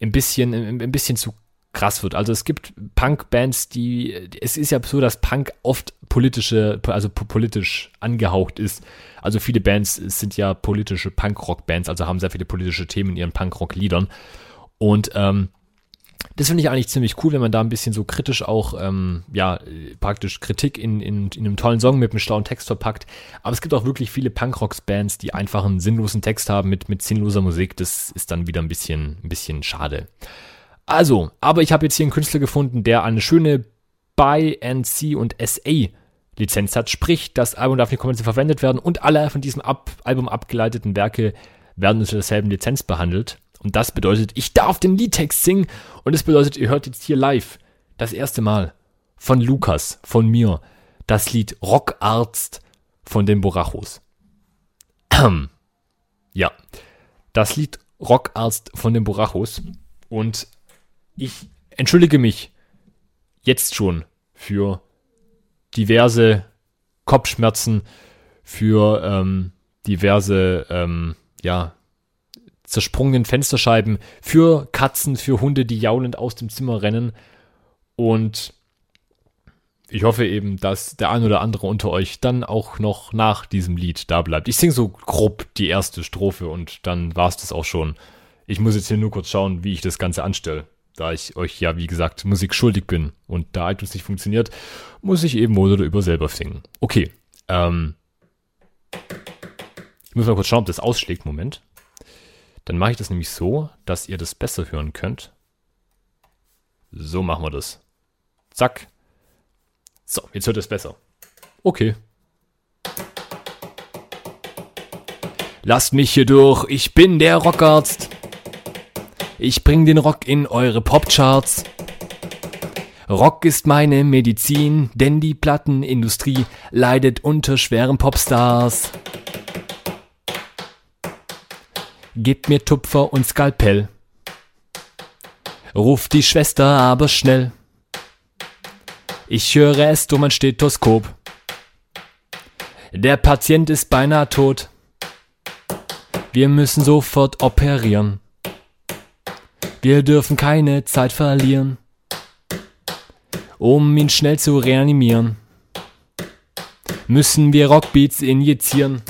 ein bisschen, ein, ein bisschen zu krass wird. Also es gibt Punk-Bands, die, es ist ja so, dass Punk oft politische, also politisch angehaucht ist. Also viele Bands sind ja politische Punk-Rock-Bands, also haben sehr viele politische Themen in ihren Punk-Rock-Liedern. Und ähm, das finde ich eigentlich ziemlich cool, wenn man da ein bisschen so kritisch auch, ähm, ja, praktisch Kritik in, in, in einem tollen Song mit einem schlauen Text verpackt. Aber es gibt auch wirklich viele Punk-Rocks-Bands, die einfach einen sinnlosen Text haben mit, mit sinnloser Musik. Das ist dann wieder ein bisschen, ein bisschen schade. Also, aber ich habe jetzt hier einen Künstler gefunden, der eine schöne Buy, NC und SA Lizenz hat. Sprich, das Album darf nicht kommerziell verwendet werden und alle von diesem Ab Album abgeleiteten Werke werden unter derselben Lizenz behandelt. Und das bedeutet, ich darf den Liedtext singen und das bedeutet, ihr hört jetzt hier live das erste Mal von Lukas, von mir, das Lied Rockarzt von den Borachos. ja, das Lied Rockarzt von den Borachos und ich entschuldige mich jetzt schon für diverse Kopfschmerzen, für ähm, diverse, ähm, ja, zersprungenen Fensterscheiben, für Katzen, für Hunde, die jaulend aus dem Zimmer rennen. Und ich hoffe eben, dass der ein oder andere unter euch dann auch noch nach diesem Lied da bleibt. Ich singe so grob die erste Strophe und dann war es das auch schon. Ich muss jetzt hier nur kurz schauen, wie ich das Ganze anstelle da ich euch ja, wie gesagt, Musik schuldig bin und da iTunes nicht funktioniert, muss ich eben wohl oder über selber singen. Okay, ähm, ich muss mal kurz schauen, ob das ausschlägt. Moment. Dann mache ich das nämlich so, dass ihr das besser hören könnt. So machen wir das. Zack. So, jetzt hört es besser. Okay. Lasst mich hier durch, ich bin der Rockarzt. Ich bring den Rock in eure Popcharts. Rock ist meine Medizin, denn die Plattenindustrie leidet unter schweren Popstars. Gebt mir Tupfer und Skalpell. Ruft die Schwester aber schnell. Ich höre es durch mein Stethoskop. Der Patient ist beinahe tot. Wir müssen sofort operieren. Wir dürfen keine Zeit verlieren, um ihn schnell zu reanimieren. Müssen wir Rockbeats injizieren.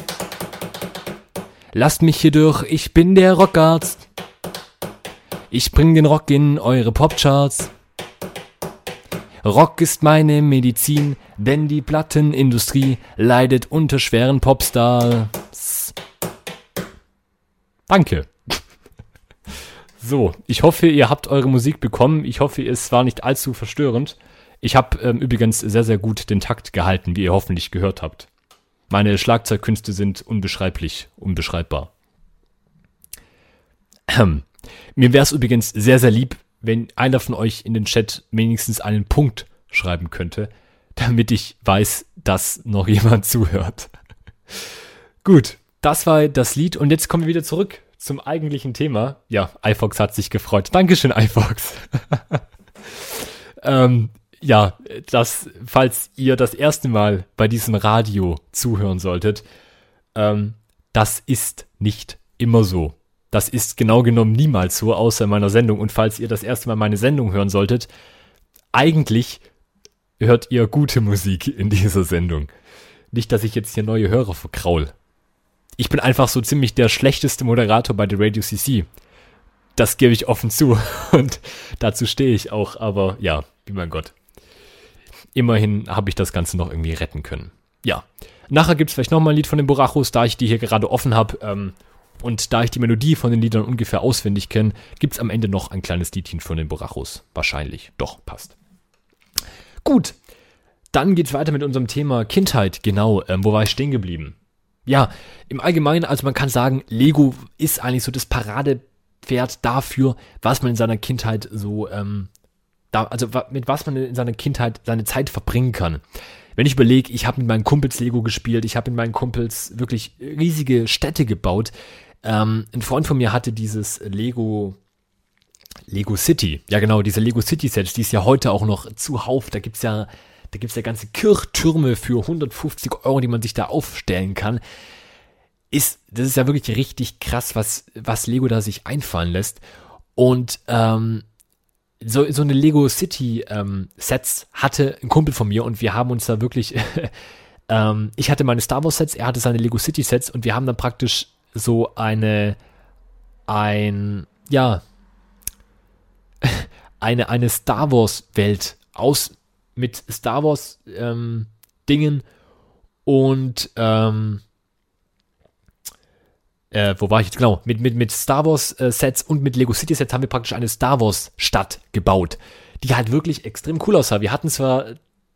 Lasst mich hier durch, ich bin der Rockarzt. Ich bring den Rock in eure Popcharts. Rock ist meine Medizin, denn die Plattenindustrie leidet unter schweren Popstars. Danke. So, ich hoffe, ihr habt eure Musik bekommen. Ich hoffe, es war nicht allzu verstörend. Ich habe ähm, übrigens sehr, sehr gut den Takt gehalten, wie ihr hoffentlich gehört habt. Meine Schlagzeugkünste sind unbeschreiblich, unbeschreibbar. Ähm, mir wäre es übrigens sehr, sehr lieb, wenn einer von euch in den Chat wenigstens einen Punkt schreiben könnte, damit ich weiß, dass noch jemand zuhört. Gut, das war das Lied und jetzt kommen wir wieder zurück zum eigentlichen Thema. Ja, iFox hat sich gefreut. Dankeschön, iFox. ähm, ja, das, falls ihr das erste Mal bei diesem Radio zuhören solltet, ähm, das ist nicht immer so. Das ist genau genommen niemals so, außer in meiner Sendung. Und falls ihr das erste Mal meine Sendung hören solltet, eigentlich hört ihr gute Musik in dieser Sendung. Nicht, dass ich jetzt hier neue Hörer verkraul ich bin einfach so ziemlich der schlechteste Moderator bei der Radio CC. Das gebe ich offen zu und dazu stehe ich auch, aber ja, wie mein Gott. Immerhin habe ich das Ganze noch irgendwie retten können. Ja. Nachher gibt es vielleicht nochmal ein Lied von den Borachos, da ich die hier gerade offen habe. Ähm, und da ich die Melodie von den Liedern ungefähr auswendig kenne, gibt es am Ende noch ein kleines Liedchen von den Borachos. Wahrscheinlich. Doch, passt. Gut. Dann geht es weiter mit unserem Thema Kindheit. Genau. Ähm, wo war ich stehen geblieben? Ja, im Allgemeinen, also man kann sagen, Lego ist eigentlich so das Paradepferd dafür, was man in seiner Kindheit so, ähm, da, also mit was man in seiner Kindheit seine Zeit verbringen kann. Wenn ich überlege, ich habe mit meinen Kumpels Lego gespielt, ich habe mit meinen Kumpels wirklich riesige Städte gebaut. Ähm, ein Freund von mir hatte dieses Lego Lego City. Ja, genau, diese Lego City Sets, die ist ja heute auch noch zuhauf. Da gibt's ja da gibt es ja ganze Kirchtürme für 150 Euro, die man sich da aufstellen kann. Ist, das ist ja wirklich richtig krass, was, was Lego da sich einfallen lässt. Und ähm, so, so eine Lego City ähm, Sets hatte ein Kumpel von mir und wir haben uns da wirklich, ähm, ich hatte meine Star Wars Sets, er hatte seine Lego City Sets und wir haben dann praktisch so eine, ein, ja, eine, eine Star Wars Welt aus mit Star Wars ähm, Dingen und ähm, äh, wo war ich jetzt genau? Mit, mit, mit Star Wars äh, Sets und mit Lego City Sets haben wir praktisch eine Star Wars Stadt gebaut, die halt wirklich extrem cool aussah. Wir hatten zwar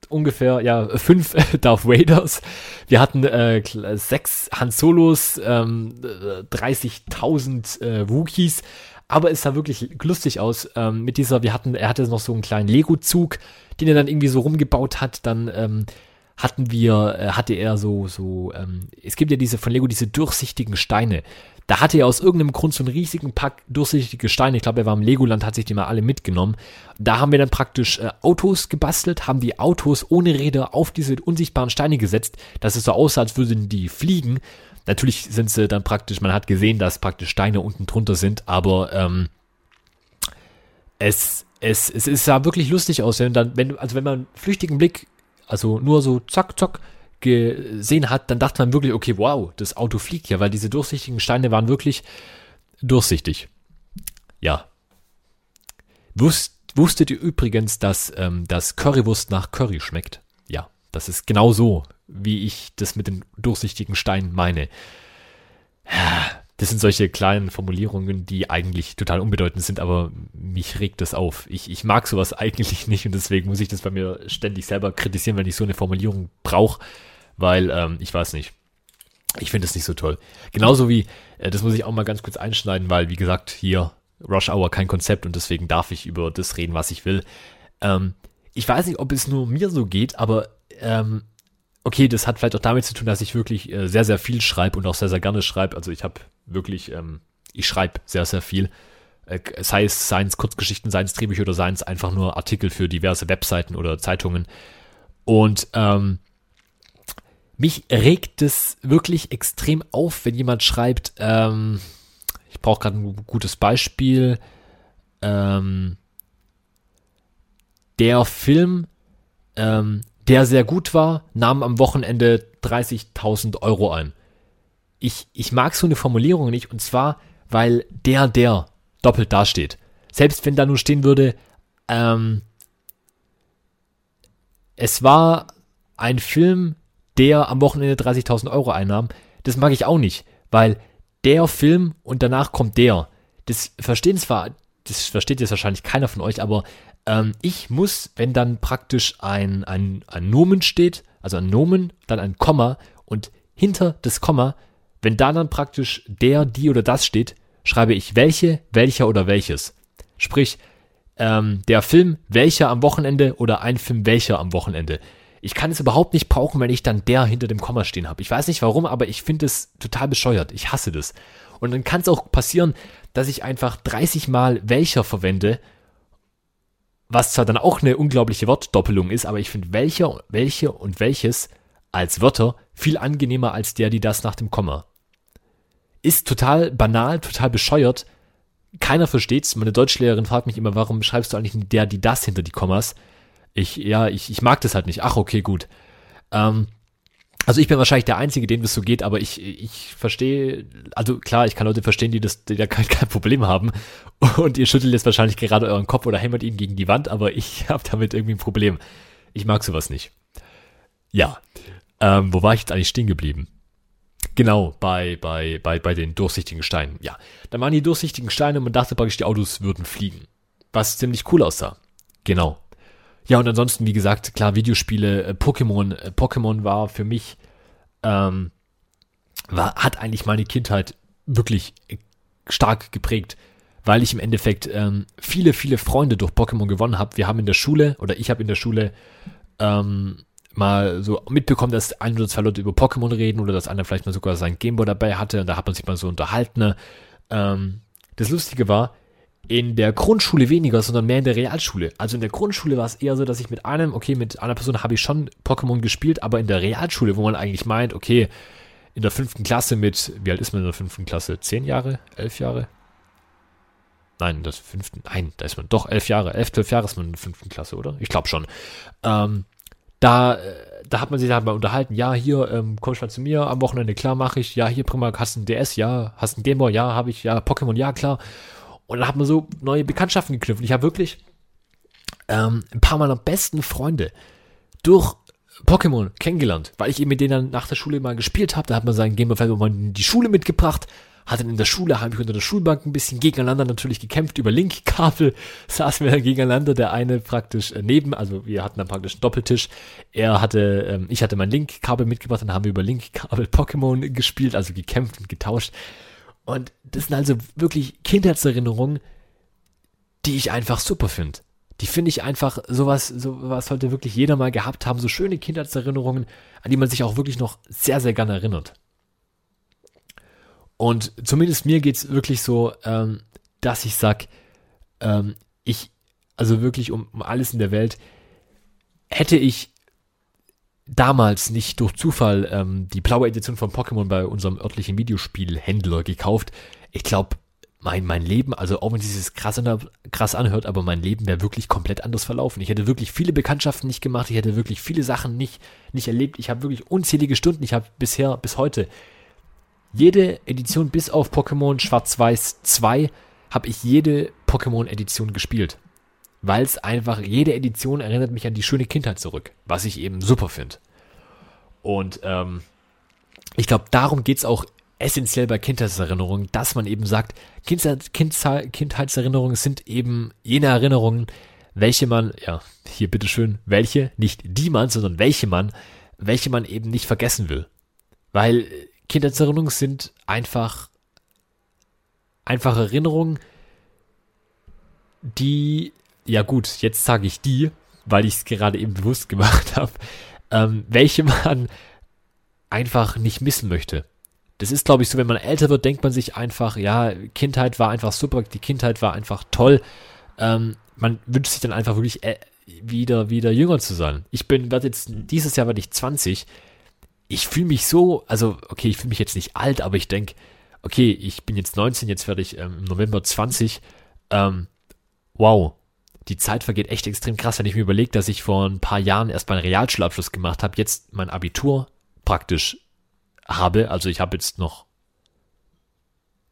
ungefähr ja fünf Darth Vaders, wir hatten äh, sechs Han Solos, ähm, 30.000 äh, Wookiees, aber es sah wirklich lustig aus ähm, mit dieser. Wir hatten, er hatte noch so einen kleinen Lego Zug den er dann irgendwie so rumgebaut hat. Dann ähm, hatten wir, äh, hatte er so, so, ähm, es gibt ja diese von Lego diese durchsichtigen Steine. Da hatte er aus irgendeinem Grund so einen riesigen Pack durchsichtige Steine. Ich glaube, er war im Legoland, hat sich die mal alle mitgenommen. Da haben wir dann praktisch äh, Autos gebastelt, haben die Autos ohne Räder auf diese unsichtbaren Steine gesetzt, dass es so aussah, als würden die fliegen. Natürlich sind sie dann praktisch, man hat gesehen, dass praktisch Steine unten drunter sind, aber ähm, es, es, es, es sah wirklich lustig aus, wenn dann, wenn, also wenn man einen flüchtigen Blick, also nur so zack, zack, gesehen hat, dann dachte man wirklich, okay, wow, das Auto fliegt ja, weil diese durchsichtigen Steine waren wirklich durchsichtig. Ja. Wusst, wusstet ihr übrigens, dass ähm, das Currywurst nach Curry schmeckt? Ja, das ist genau so, wie ich das mit den durchsichtigen Steinen meine. Das sind solche kleinen Formulierungen, die eigentlich total unbedeutend sind, aber mich regt das auf. Ich, ich mag sowas eigentlich nicht und deswegen muss ich das bei mir ständig selber kritisieren, wenn ich so eine Formulierung brauche, weil ähm, ich weiß nicht. Ich finde es nicht so toll. Genauso wie, äh, das muss ich auch mal ganz kurz einschneiden, weil, wie gesagt, hier Rush Hour kein Konzept und deswegen darf ich über das reden, was ich will. Ähm, ich weiß nicht, ob es nur mir so geht, aber ähm, okay, das hat vielleicht auch damit zu tun, dass ich wirklich äh, sehr, sehr viel schreibe und auch sehr, sehr gerne schreibe. Also ich habe wirklich, ähm, ich schreibe sehr, sehr viel. Äh, sei es Science Kurzgeschichten, seien es Drehbücher oder seien es einfach nur Artikel für diverse Webseiten oder Zeitungen. Und ähm, mich regt es wirklich extrem auf, wenn jemand schreibt, ähm, ich brauche gerade ein gutes Beispiel, ähm, der Film, ähm, der sehr gut war, nahm am Wochenende 30.000 Euro ein ich, ich mag so eine Formulierung nicht und zwar, weil der, der doppelt dasteht. Selbst wenn da nur stehen würde, ähm, es war ein Film, der am Wochenende 30.000 Euro einnahm. Das mag ich auch nicht, weil der Film und danach kommt der. Das verstehen zwar, das versteht jetzt wahrscheinlich keiner von euch, aber ähm, ich muss, wenn dann praktisch ein, ein, ein Nomen steht, also ein Nomen, dann ein Komma und hinter das Komma, wenn da dann praktisch der, die oder das steht, schreibe ich welche, welcher oder welches. Sprich, ähm, der Film welcher am Wochenende oder ein Film welcher am Wochenende. Ich kann es überhaupt nicht brauchen, wenn ich dann der hinter dem Komma stehen habe. Ich weiß nicht warum, aber ich finde es total bescheuert. Ich hasse das. Und dann kann es auch passieren, dass ich einfach 30 Mal welcher verwende, was zwar dann auch eine unglaubliche Wortdoppelung ist, aber ich finde welcher, welche und welches als Wörter viel angenehmer als der, die das nach dem Komma. Ist total banal, total bescheuert. Keiner versteht's. Meine Deutschlehrerin fragt mich immer, warum schreibst du eigentlich der, die das hinter die Kommas? Ich, ja, ich, ich mag das halt nicht. Ach, okay, gut. Ähm, also ich bin wahrscheinlich der Einzige, dem das so geht, aber ich, ich verstehe, also klar, ich kann Leute verstehen, die das, die da kein, kein Problem haben. Und ihr schüttelt jetzt wahrscheinlich gerade euren Kopf oder hämmert ihn gegen die Wand, aber ich habe damit irgendwie ein Problem. Ich mag sowas nicht. Ja. Ähm, wo war ich jetzt eigentlich stehen geblieben? Genau, bei, bei, bei, bei den durchsichtigen Steinen. Ja. Da waren die durchsichtigen Steine und man dachte praktisch, die Autos würden fliegen. Was ziemlich cool aussah. Genau. Ja, und ansonsten, wie gesagt, klar, Videospiele, äh, Pokémon, äh, Pokémon war für mich, ähm, war, hat eigentlich meine Kindheit wirklich stark geprägt, weil ich im Endeffekt ähm, viele, viele Freunde durch Pokémon gewonnen habe. Wir haben in der Schule, oder ich habe in der Schule ähm, mal so mitbekommen, dass ein oder zwei Leute über Pokémon reden oder dass einer vielleicht mal sogar sein Gameboy dabei hatte und da hat man sich mal so unterhalten. Ne? Ähm, das Lustige war, in der Grundschule weniger, sondern mehr in der Realschule. Also in der Grundschule war es eher so, dass ich mit einem, okay, mit einer Person habe ich schon Pokémon gespielt, aber in der Realschule, wo man eigentlich meint, okay, in der fünften Klasse mit, wie alt ist man in der fünften Klasse? Zehn Jahre? Elf Jahre? Nein, das fünften, nein, da ist man doch elf Jahre, elf, zwölf Jahre ist man in der fünften Klasse, oder? Ich glaube schon. Ähm, da, äh, da hat man sich halt mal unterhalten, ja, hier, ähm, kommst du mal zu mir am Wochenende, klar, mache ich, ja, hier, prima, hast du ein DS, ja, hast du ein Gameboy, ja, habe ich, ja, Pokémon, ja, klar. Und dann hat man so neue Bekanntschaften geknüpft. Ich habe wirklich ähm, ein paar meiner besten Freunde durch Pokémon kennengelernt, weil ich eben mit denen dann nach der Schule mal gespielt habe. Da hat man seinen Game of Thrones in die Schule mitgebracht, hat dann in der Schule, habe ich unter der Schulbank ein bisschen gegeneinander natürlich gekämpft über Link-Kabel, saßen wir dann gegeneinander, der eine praktisch äh, neben, also wir hatten dann praktisch einen Doppeltisch, er hatte, ähm, ich hatte mein Link-Kabel mitgebracht, dann haben wir über Link-Kabel Pokémon gespielt, also gekämpft und getauscht. Und das sind also wirklich Kindheitserinnerungen, die ich einfach super finde. Die finde ich einfach, sowas, sowas sollte wirklich jeder mal gehabt haben, so schöne Kindheitserinnerungen, an die man sich auch wirklich noch sehr, sehr gerne erinnert. Und zumindest mir geht es wirklich so, ähm, dass ich sag, ähm, ich, also wirklich um, um alles in der Welt, hätte ich damals nicht durch Zufall ähm, die blaue Edition von Pokémon bei unserem örtlichen Videospielhändler gekauft. Ich glaube, mein, mein Leben, also auch wenn dieses krass, krass anhört, aber mein Leben wäre wirklich komplett anders verlaufen. Ich hätte wirklich viele Bekanntschaften nicht gemacht, ich hätte wirklich viele Sachen nicht, nicht erlebt. Ich habe wirklich unzählige Stunden, ich habe bisher, bis heute, jede Edition bis auf Pokémon Schwarz-Weiß 2, habe ich jede Pokémon-Edition gespielt weil es einfach, jede Edition erinnert mich an die schöne Kindheit zurück, was ich eben super finde. Und ähm, ich glaube, darum geht es auch essentiell bei Kindheitserinnerungen, dass man eben sagt, Kindheit, Kindheit, Kindheitserinnerungen sind eben jene Erinnerungen, welche man, ja, hier bitteschön, welche, nicht die man, sondern welche man, welche man eben nicht vergessen will. Weil Kindheitserinnerungen sind einfach, einfach Erinnerungen, die ja gut, jetzt sage ich die, weil ich es gerade eben bewusst gemacht habe, ähm, welche man einfach nicht missen möchte. Das ist, glaube ich, so, wenn man älter wird, denkt man sich einfach, ja, Kindheit war einfach super, die Kindheit war einfach toll. Ähm, man wünscht sich dann einfach wirklich äh, wieder, wieder jünger zu sein. Ich bin, werde jetzt, dieses Jahr werde ich 20. Ich fühle mich so, also, okay, ich fühle mich jetzt nicht alt, aber ich denke, okay, ich bin jetzt 19, jetzt werde ich ähm, im November 20. Ähm, wow, die Zeit vergeht echt extrem krass, wenn ich mir überlege, dass ich vor ein paar Jahren erst meinen Realschulabschluss gemacht habe, jetzt mein Abitur praktisch habe. Also ich habe jetzt noch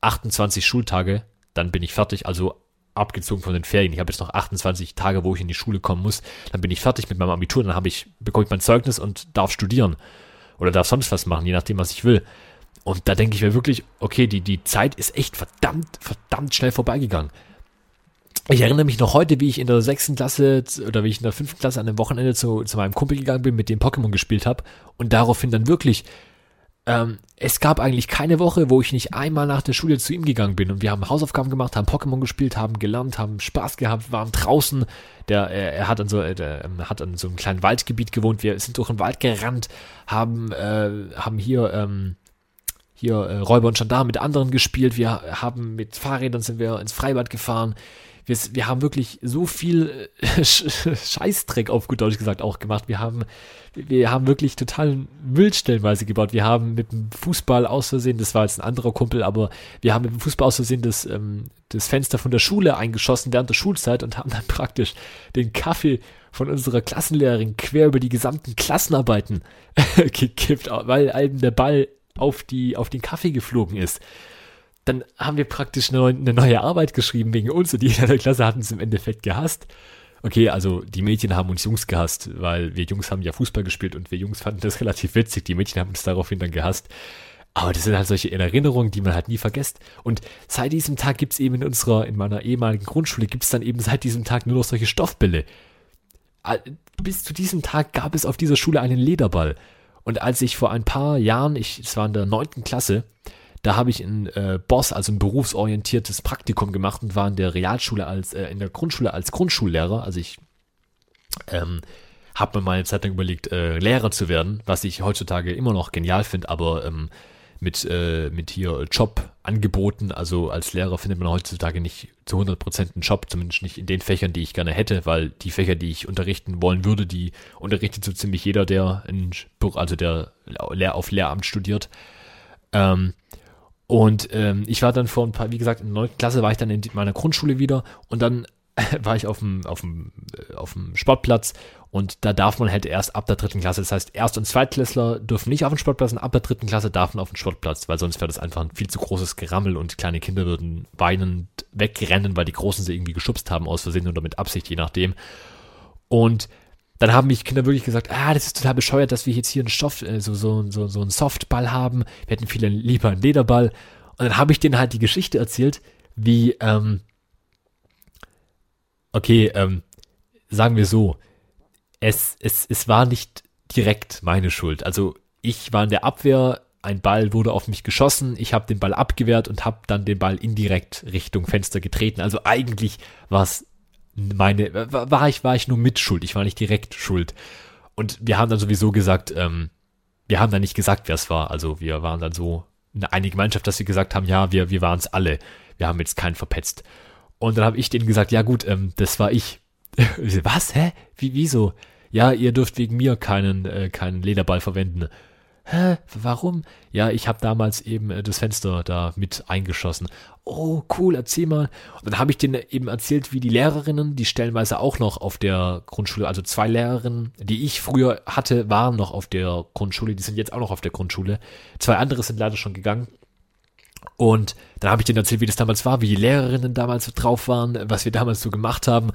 28 Schultage, dann bin ich fertig. Also abgezogen von den Ferien. Ich habe jetzt noch 28 Tage, wo ich in die Schule kommen muss. Dann bin ich fertig mit meinem Abitur, dann habe ich, bekomme ich mein Zeugnis und darf studieren. Oder darf sonst was machen, je nachdem, was ich will. Und da denke ich mir wirklich, okay, die, die Zeit ist echt verdammt, verdammt schnell vorbeigegangen. Ich erinnere mich noch heute, wie ich in der sechsten Klasse oder wie ich in der fünften Klasse an einem Wochenende zu, zu meinem Kumpel gegangen bin, mit dem Pokémon gespielt habe und daraufhin dann wirklich ähm, es gab eigentlich keine Woche, wo ich nicht einmal nach der Schule zu ihm gegangen bin und wir haben Hausaufgaben gemacht, haben Pokémon gespielt, haben gelernt, haben Spaß gehabt, waren draußen. Der, er, er hat an so, der, ähm, hat an so einem kleinen Waldgebiet gewohnt. Wir sind durch den Wald gerannt, haben, äh, haben hier, ähm, hier äh, Räuber und Gendarm mit anderen gespielt. Wir haben mit Fahrrädern sind wir ins Freibad gefahren wir, wir haben wirklich so viel äh, Scheißdreck auf gut Deutsch gesagt auch gemacht. Wir haben, wir haben wirklich total Müll stellenweise gebaut. Wir haben mit dem Fußball aus Versehen, das war jetzt ein anderer Kumpel, aber wir haben mit dem Fußball aus Versehen das, ähm, das Fenster von der Schule eingeschossen während der Schulzeit und haben dann praktisch den Kaffee von unserer Klassenlehrerin quer über die gesamten Klassenarbeiten gekippt, weil einem der Ball auf die, auf den Kaffee geflogen ist dann haben wir praktisch eine, neue Arbeit geschrieben wegen uns und die in der Klasse hatten es im Endeffekt gehasst. Okay, also die Mädchen haben uns Jungs gehasst, weil wir Jungs haben ja Fußball gespielt und wir Jungs fanden das relativ witzig. Die Mädchen haben uns daraufhin dann gehasst. Aber das sind halt solche Erinnerungen, die man halt nie vergisst. Und seit diesem Tag gibt's eben in unserer, in meiner ehemaligen Grundschule, gibt's dann eben seit diesem Tag nur noch solche Stoffbälle. Bis zu diesem Tag gab es auf dieser Schule einen Lederball. Und als ich vor ein paar Jahren, ich, es war in der neunten Klasse, da habe ich ein äh, Boss, also ein berufsorientiertes Praktikum gemacht und war in der Realschule als, äh, in der Grundschule als Grundschullehrer. Also ich ähm, habe mir mal eine Zeit lang überlegt, äh, Lehrer zu werden, was ich heutzutage immer noch genial finde, aber ähm, mit, äh, mit hier Jobangeboten, also als Lehrer findet man heutzutage nicht zu 100% einen Job, zumindest nicht in den Fächern, die ich gerne hätte, weil die Fächer, die ich unterrichten wollen würde, die unterrichtet so ziemlich jeder, der in, also der auf Lehramt studiert. Ähm, und ähm, ich war dann vor ein paar, wie gesagt, in der 9. Klasse war ich dann in meiner Grundschule wieder und dann war ich auf dem, auf dem, äh, auf dem Sportplatz und da darf man halt erst ab der dritten Klasse, das heißt Erst- und Zweitklässler dürfen nicht auf den Sportplatz und ab der dritten Klasse darf man auf den Sportplatz, weil sonst wäre das einfach ein viel zu großes Gerammel und kleine Kinder würden weinend wegrennen, weil die Großen sie irgendwie geschubst haben aus Versehen oder mit Absicht, je nachdem. Und dann haben mich Kinder wirklich gesagt, ah, das ist total bescheuert, dass wir jetzt hier einen Stoff, äh, so, so, so, so einen Softball haben. Wir hätten viele lieber einen Lederball. Und dann habe ich denen halt die Geschichte erzählt, wie, ähm, okay, ähm, sagen wir so, es, es, es war nicht direkt meine Schuld. Also ich war in der Abwehr, ein Ball wurde auf mich geschossen, ich habe den Ball abgewehrt und habe dann den Ball indirekt Richtung Fenster getreten. Also eigentlich war es meine, war ich, war ich nur mitschuld, ich war nicht direkt schuld. Und wir haben dann sowieso gesagt, ähm, wir haben dann nicht gesagt, wer es war. Also wir waren dann so eine Gemeinschaft, dass wir gesagt haben, ja, wir, wir waren es alle. Wir haben jetzt keinen verpetzt. Und dann habe ich denen gesagt, ja gut, ähm, das war ich. Was? Hä? Wie, wieso? Ja, ihr dürft wegen mir keinen, äh, keinen Lederball verwenden hä, warum? Ja, ich habe damals eben äh, das Fenster da mit eingeschossen. Oh, cool, erzähl mal. Und dann habe ich denen eben erzählt, wie die Lehrerinnen, die stellenweise auch noch auf der Grundschule, also zwei Lehrerinnen, die ich früher hatte, waren noch auf der Grundschule, die sind jetzt auch noch auf der Grundschule. Zwei andere sind leider schon gegangen. Und dann habe ich denen erzählt, wie das damals war, wie die Lehrerinnen damals so drauf waren, was wir damals so gemacht haben.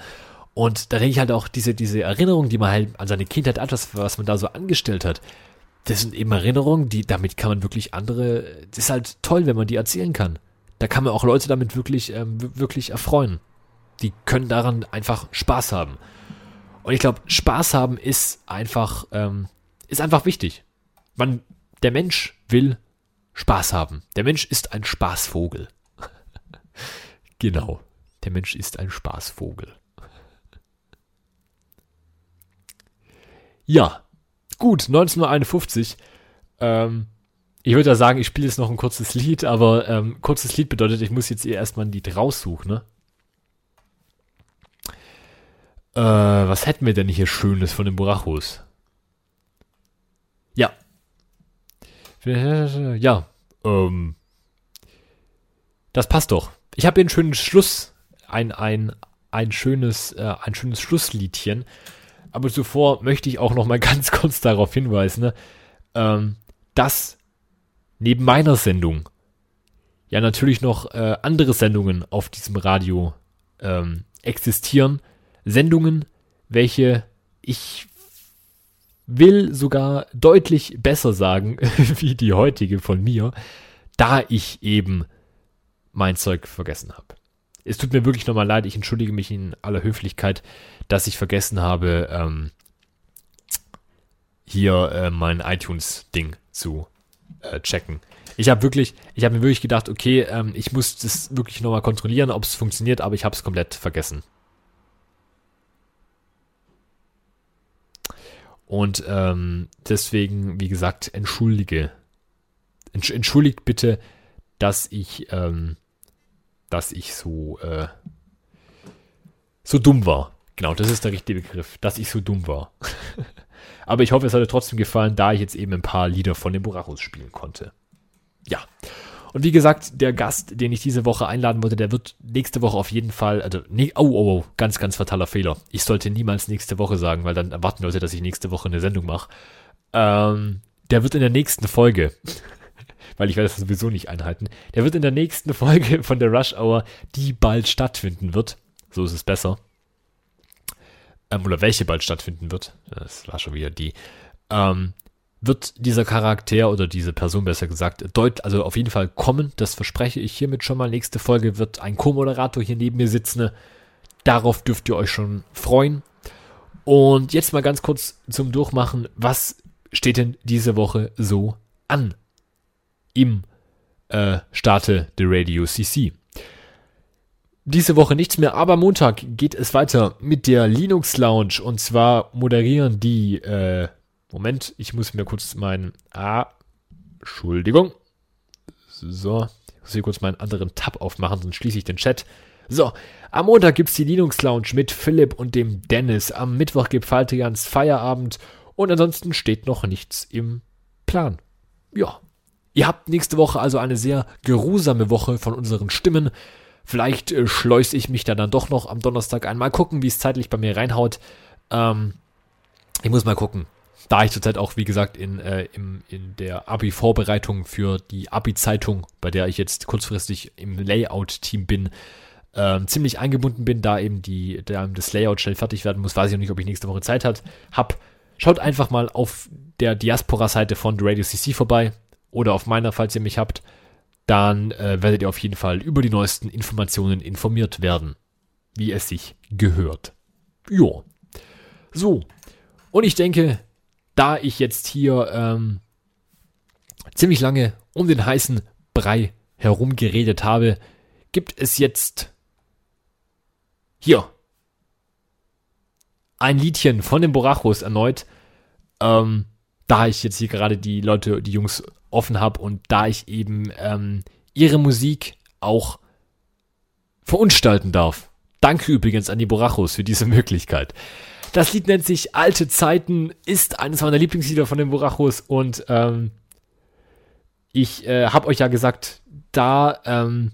Und da denke ich halt auch, diese, diese Erinnerung, die man halt an seine Kindheit hat, was, was man da so angestellt hat, das sind eben Erinnerungen, die, damit kann man wirklich andere, das ist halt toll, wenn man die erzählen kann. Da kann man auch Leute damit wirklich, ähm, wirklich erfreuen. Die können daran einfach Spaß haben. Und ich glaube, Spaß haben ist einfach, ähm, ist einfach wichtig. Man, der Mensch will Spaß haben. Der Mensch ist ein Spaßvogel. genau. Der Mensch ist ein Spaßvogel. Ja, Gut, 1951. Ähm, ich würde ja sagen, ich spiele jetzt noch ein kurzes Lied, aber ähm, kurzes Lied bedeutet, ich muss jetzt eher erstmal ein Lied raussuchen, ne? Äh, was hätten wir denn hier Schönes von den Burachos? Ja. Ja, ähm. Das passt doch. Ich habe hier einen schönen Schluss, ein, ein, ein schönes, äh, ein schönes Schlussliedchen. Aber zuvor möchte ich auch noch mal ganz kurz darauf hinweisen, ne, ähm, dass neben meiner Sendung ja natürlich noch äh, andere Sendungen auf diesem Radio ähm, existieren Sendungen, welche ich will sogar deutlich besser sagen, wie die heutige von mir, da ich eben mein Zeug vergessen habe. Es tut mir wirklich nochmal leid, ich entschuldige mich in aller Höflichkeit, dass ich vergessen habe, ähm, hier äh, mein iTunes-Ding zu äh, checken. Ich habe wirklich, ich habe mir wirklich gedacht, okay, ähm, ich muss das wirklich nochmal kontrollieren, ob es funktioniert, aber ich habe es komplett vergessen. Und ähm, deswegen, wie gesagt, entschuldige. Entsch entschuldigt bitte, dass ich, ähm, dass ich so, äh, so dumm war. Genau, das ist der richtige Begriff, dass ich so dumm war. Aber ich hoffe, es hat euch trotzdem gefallen, da ich jetzt eben ein paar Lieder von den Burachos spielen konnte. Ja. Und wie gesagt, der Gast, den ich diese Woche einladen wollte, der wird nächste Woche auf jeden Fall, also, nee, oh, oh, oh, ganz, ganz fataler Fehler. Ich sollte niemals nächste Woche sagen, weil dann erwarten Leute, dass ich nächste Woche eine Sendung mache. Ähm, der wird in der nächsten Folge, weil ich werde das sowieso nicht einhalten, der wird in der nächsten Folge von der Rush Hour, die bald stattfinden wird, so ist es besser, ähm, oder welche bald stattfinden wird, das war schon wieder die, ähm, wird dieser Charakter oder diese Person besser gesagt deut also auf jeden Fall kommen. Das verspreche ich hiermit schon mal. Nächste Folge wird ein Co-Moderator hier neben mir sitzen. Darauf dürft ihr euch schon freuen. Und jetzt mal ganz kurz zum Durchmachen. Was steht denn diese Woche so an? Im äh, Starte der Radio CC. Diese Woche nichts mehr, aber Montag geht es weiter mit der Linux Lounge. Und zwar moderieren die äh, Moment, ich muss mir kurz meinen. Ah, Entschuldigung. So, ich muss hier kurz meinen anderen Tab aufmachen, sonst schließe ich den Chat. So, am Montag gibt es die Linux Lounge mit Philipp und dem Dennis. Am Mittwoch gibt Faltigans Feierabend und ansonsten steht noch nichts im Plan. Ja. Ihr habt nächste Woche also eine sehr geruhsame Woche von unseren Stimmen. Vielleicht äh, schleuse ich mich da dann doch noch am Donnerstag ein. Mal gucken, wie es zeitlich bei mir reinhaut. Ähm, ich muss mal gucken da ich zurzeit auch, wie gesagt, in, äh, im, in der Abi-Vorbereitung für die Abi-Zeitung, bei der ich jetzt kurzfristig im Layout-Team bin, ähm, ziemlich eingebunden bin, da eben die, da das Layout schnell fertig werden muss, weiß ich noch nicht, ob ich nächste Woche Zeit hat, hab. Schaut einfach mal auf der Diaspora-Seite von The Radio CC vorbei oder auf meiner, falls ihr mich habt. Dann äh, werdet ihr auf jeden Fall über die neuesten Informationen informiert werden, wie es sich gehört. Jo. So. Und ich denke, da ich jetzt hier ähm, ziemlich lange um den heißen Brei herum geredet habe, gibt es jetzt hier ein Liedchen von den Borachos erneut. Ähm, da ich jetzt hier gerade die Leute, die Jungs offen habe und da ich eben ähm, ihre Musik auch verunstalten darf. Danke übrigens an die Borachos für diese Möglichkeit. Das Lied nennt sich Alte Zeiten, ist eines meiner Lieblingslieder von den Burachos und ähm, ich äh, habe euch ja gesagt, da ähm,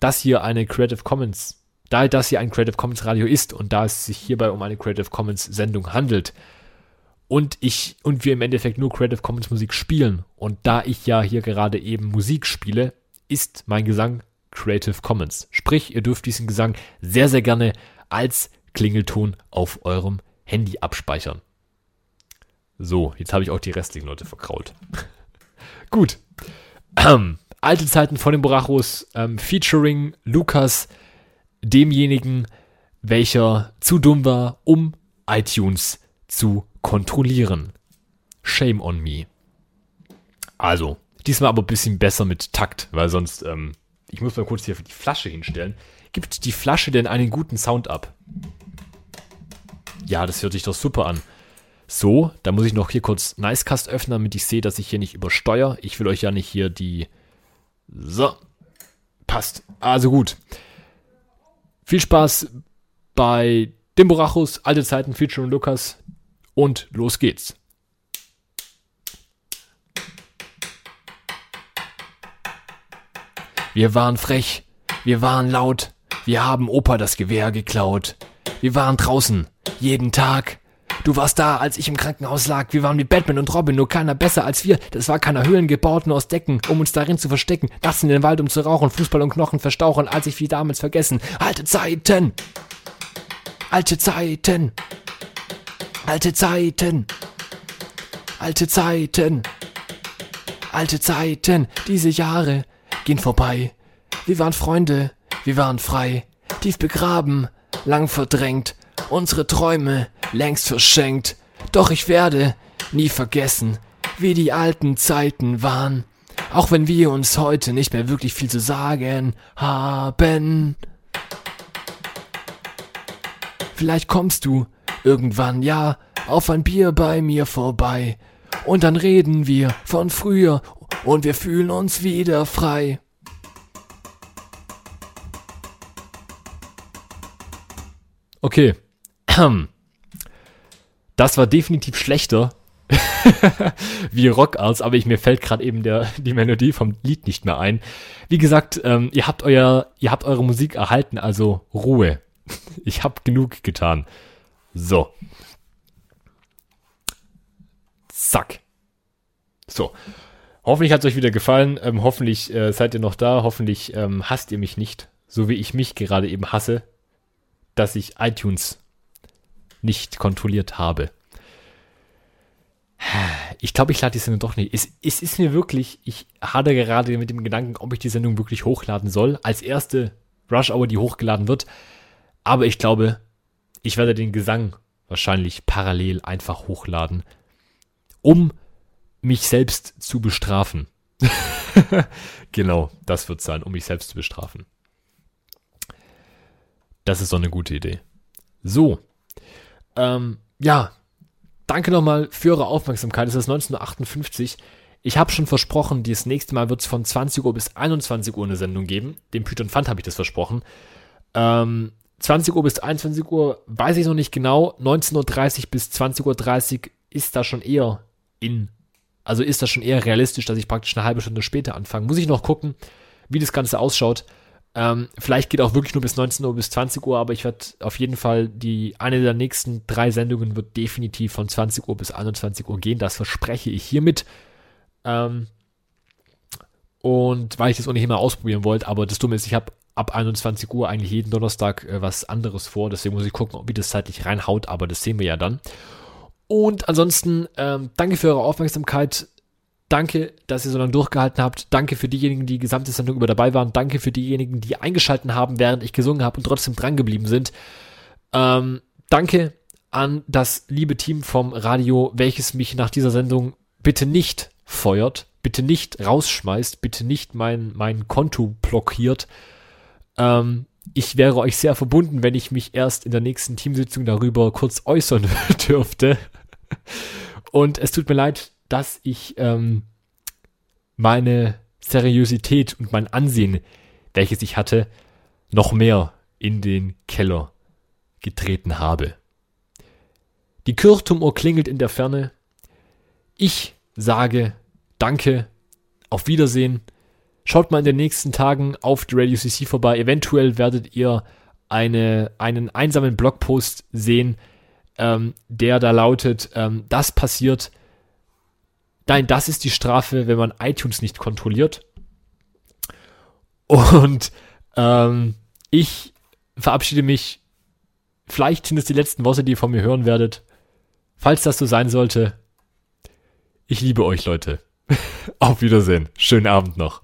das hier eine Creative Commons, da das hier ein Creative Commons Radio ist und da es sich hierbei um eine Creative Commons Sendung handelt und ich und wir im Endeffekt nur Creative Commons Musik spielen und da ich ja hier gerade eben Musik spiele, ist mein Gesang Creative Commons. Sprich, ihr dürft diesen Gesang sehr, sehr gerne als Klingelton auf eurem Handy abspeichern. So, jetzt habe ich auch die restlichen Leute verkraut. Gut. Ähm, alte Zeiten von den Borachos, ähm, featuring Lukas, demjenigen, welcher zu dumm war, um iTunes zu kontrollieren. Shame on me. Also, diesmal aber ein bisschen besser mit Takt, weil sonst, ähm, ich muss mal kurz hier die Flasche hinstellen. Gibt die Flasche denn einen guten Sound ab? Ja, das hört sich doch super an. So, da muss ich noch hier kurz Nicecast öffnen, damit ich sehe, dass ich hier nicht übersteuere. Ich will euch ja nicht hier die... So, passt. Also gut. Viel Spaß bei dem Borachos, alte Zeiten, Feature und Lukas. Und los geht's. Wir waren frech, wir waren laut, wir haben Opa das Gewehr geklaut. Wir waren draußen, jeden Tag, Du warst da, als ich im Krankenhaus lag. Wir waren wie Batman und Robin, nur keiner besser als wir. Das war keiner Höhlen gebaut, nur aus Decken, um uns darin zu verstecken. Nachts in den Wald, um zu rauchen, Fußball und Knochen verstauchen, als ich wie damals vergessen. Alte Zeiten! Alte Zeiten! Alte Zeiten! Alte Zeiten! Alte Zeiten! Diese Jahre gehen vorbei. Wir waren Freunde, wir waren frei, tief begraben, lang verdrängt, unsere Träume längst verschenkt. Doch ich werde nie vergessen, wie die alten Zeiten waren, auch wenn wir uns heute nicht mehr wirklich viel zu sagen haben. Vielleicht kommst du irgendwann, ja, auf ein Bier bei mir vorbei. Und dann reden wir von früher und wir fühlen uns wieder frei. Okay. Das war definitiv schlechter wie Rockarts, aber ich, mir fällt gerade eben der, die Melodie vom Lied nicht mehr ein. Wie gesagt, ähm, ihr habt euer, ihr habt eure Musik erhalten, also Ruhe. Ich habe genug getan. So. Zack. So. Hoffentlich hat es euch wieder gefallen. Ähm, hoffentlich äh, seid ihr noch da. Hoffentlich ähm, hasst ihr mich nicht, so wie ich mich gerade eben hasse dass ich iTunes nicht kontrolliert habe. Ich glaube, ich lade die Sendung doch nicht. Es, es ist mir wirklich, ich hadere gerade mit dem Gedanken, ob ich die Sendung wirklich hochladen soll. Als erste Rush Hour, die hochgeladen wird. Aber ich glaube, ich werde den Gesang wahrscheinlich parallel einfach hochladen, um mich selbst zu bestrafen. genau, das wird sein, um mich selbst zu bestrafen. Das ist doch eine gute Idee. So. Ähm, ja. Danke nochmal für eure Aufmerksamkeit. Es ist 19.58 Uhr. Ich habe schon versprochen, das nächste Mal wird es von 20 Uhr bis 21 Uhr eine Sendung geben. Dem Python Fund habe ich das versprochen. Ähm, 20 Uhr bis 21 Uhr weiß ich noch nicht genau. 19.30 Uhr bis 20.30 Uhr ist da schon eher in. Also ist das schon eher realistisch, dass ich praktisch eine halbe Stunde später anfange. Muss ich noch gucken, wie das Ganze ausschaut. Ähm, vielleicht geht auch wirklich nur bis 19 Uhr bis 20 Uhr, aber ich werde auf jeden Fall die eine der nächsten drei Sendungen wird definitiv von 20 Uhr bis 21 Uhr gehen. Das verspreche ich hiermit. Ähm, und weil ich das ohnehin mal ausprobieren wollte, aber das Dumme ist, ich habe ab 21 Uhr eigentlich jeden Donnerstag äh, was anderes vor, deswegen muss ich gucken, wie das zeitlich reinhaut, aber das sehen wir ja dann. Und ansonsten, ähm, danke für eure Aufmerksamkeit. Danke, dass ihr so lange durchgehalten habt. Danke für diejenigen, die die gesamte Sendung über dabei waren. Danke für diejenigen, die eingeschalten haben, während ich gesungen habe und trotzdem drangeblieben sind. Ähm, danke an das liebe Team vom Radio, welches mich nach dieser Sendung bitte nicht feuert, bitte nicht rausschmeißt, bitte nicht mein, mein Konto blockiert. Ähm, ich wäre euch sehr verbunden, wenn ich mich erst in der nächsten Teamsitzung darüber kurz äußern dürfte. Und es tut mir leid, dass ich ähm, meine Seriosität und mein Ansehen, welches ich hatte, noch mehr in den Keller getreten habe. Die Kirchturmuhr klingelt in der Ferne. Ich sage Danke, auf Wiedersehen. Schaut mal in den nächsten Tagen auf die Radio CC vorbei. Eventuell werdet ihr eine, einen einsamen Blogpost sehen, ähm, der da lautet, ähm, das passiert, Nein, das ist die Strafe, wenn man iTunes nicht kontrolliert. Und ähm, ich verabschiede mich. Vielleicht sind es die letzten Worte, die ihr von mir hören werdet. Falls das so sein sollte, ich liebe euch, Leute. Auf Wiedersehen. Schönen Abend noch.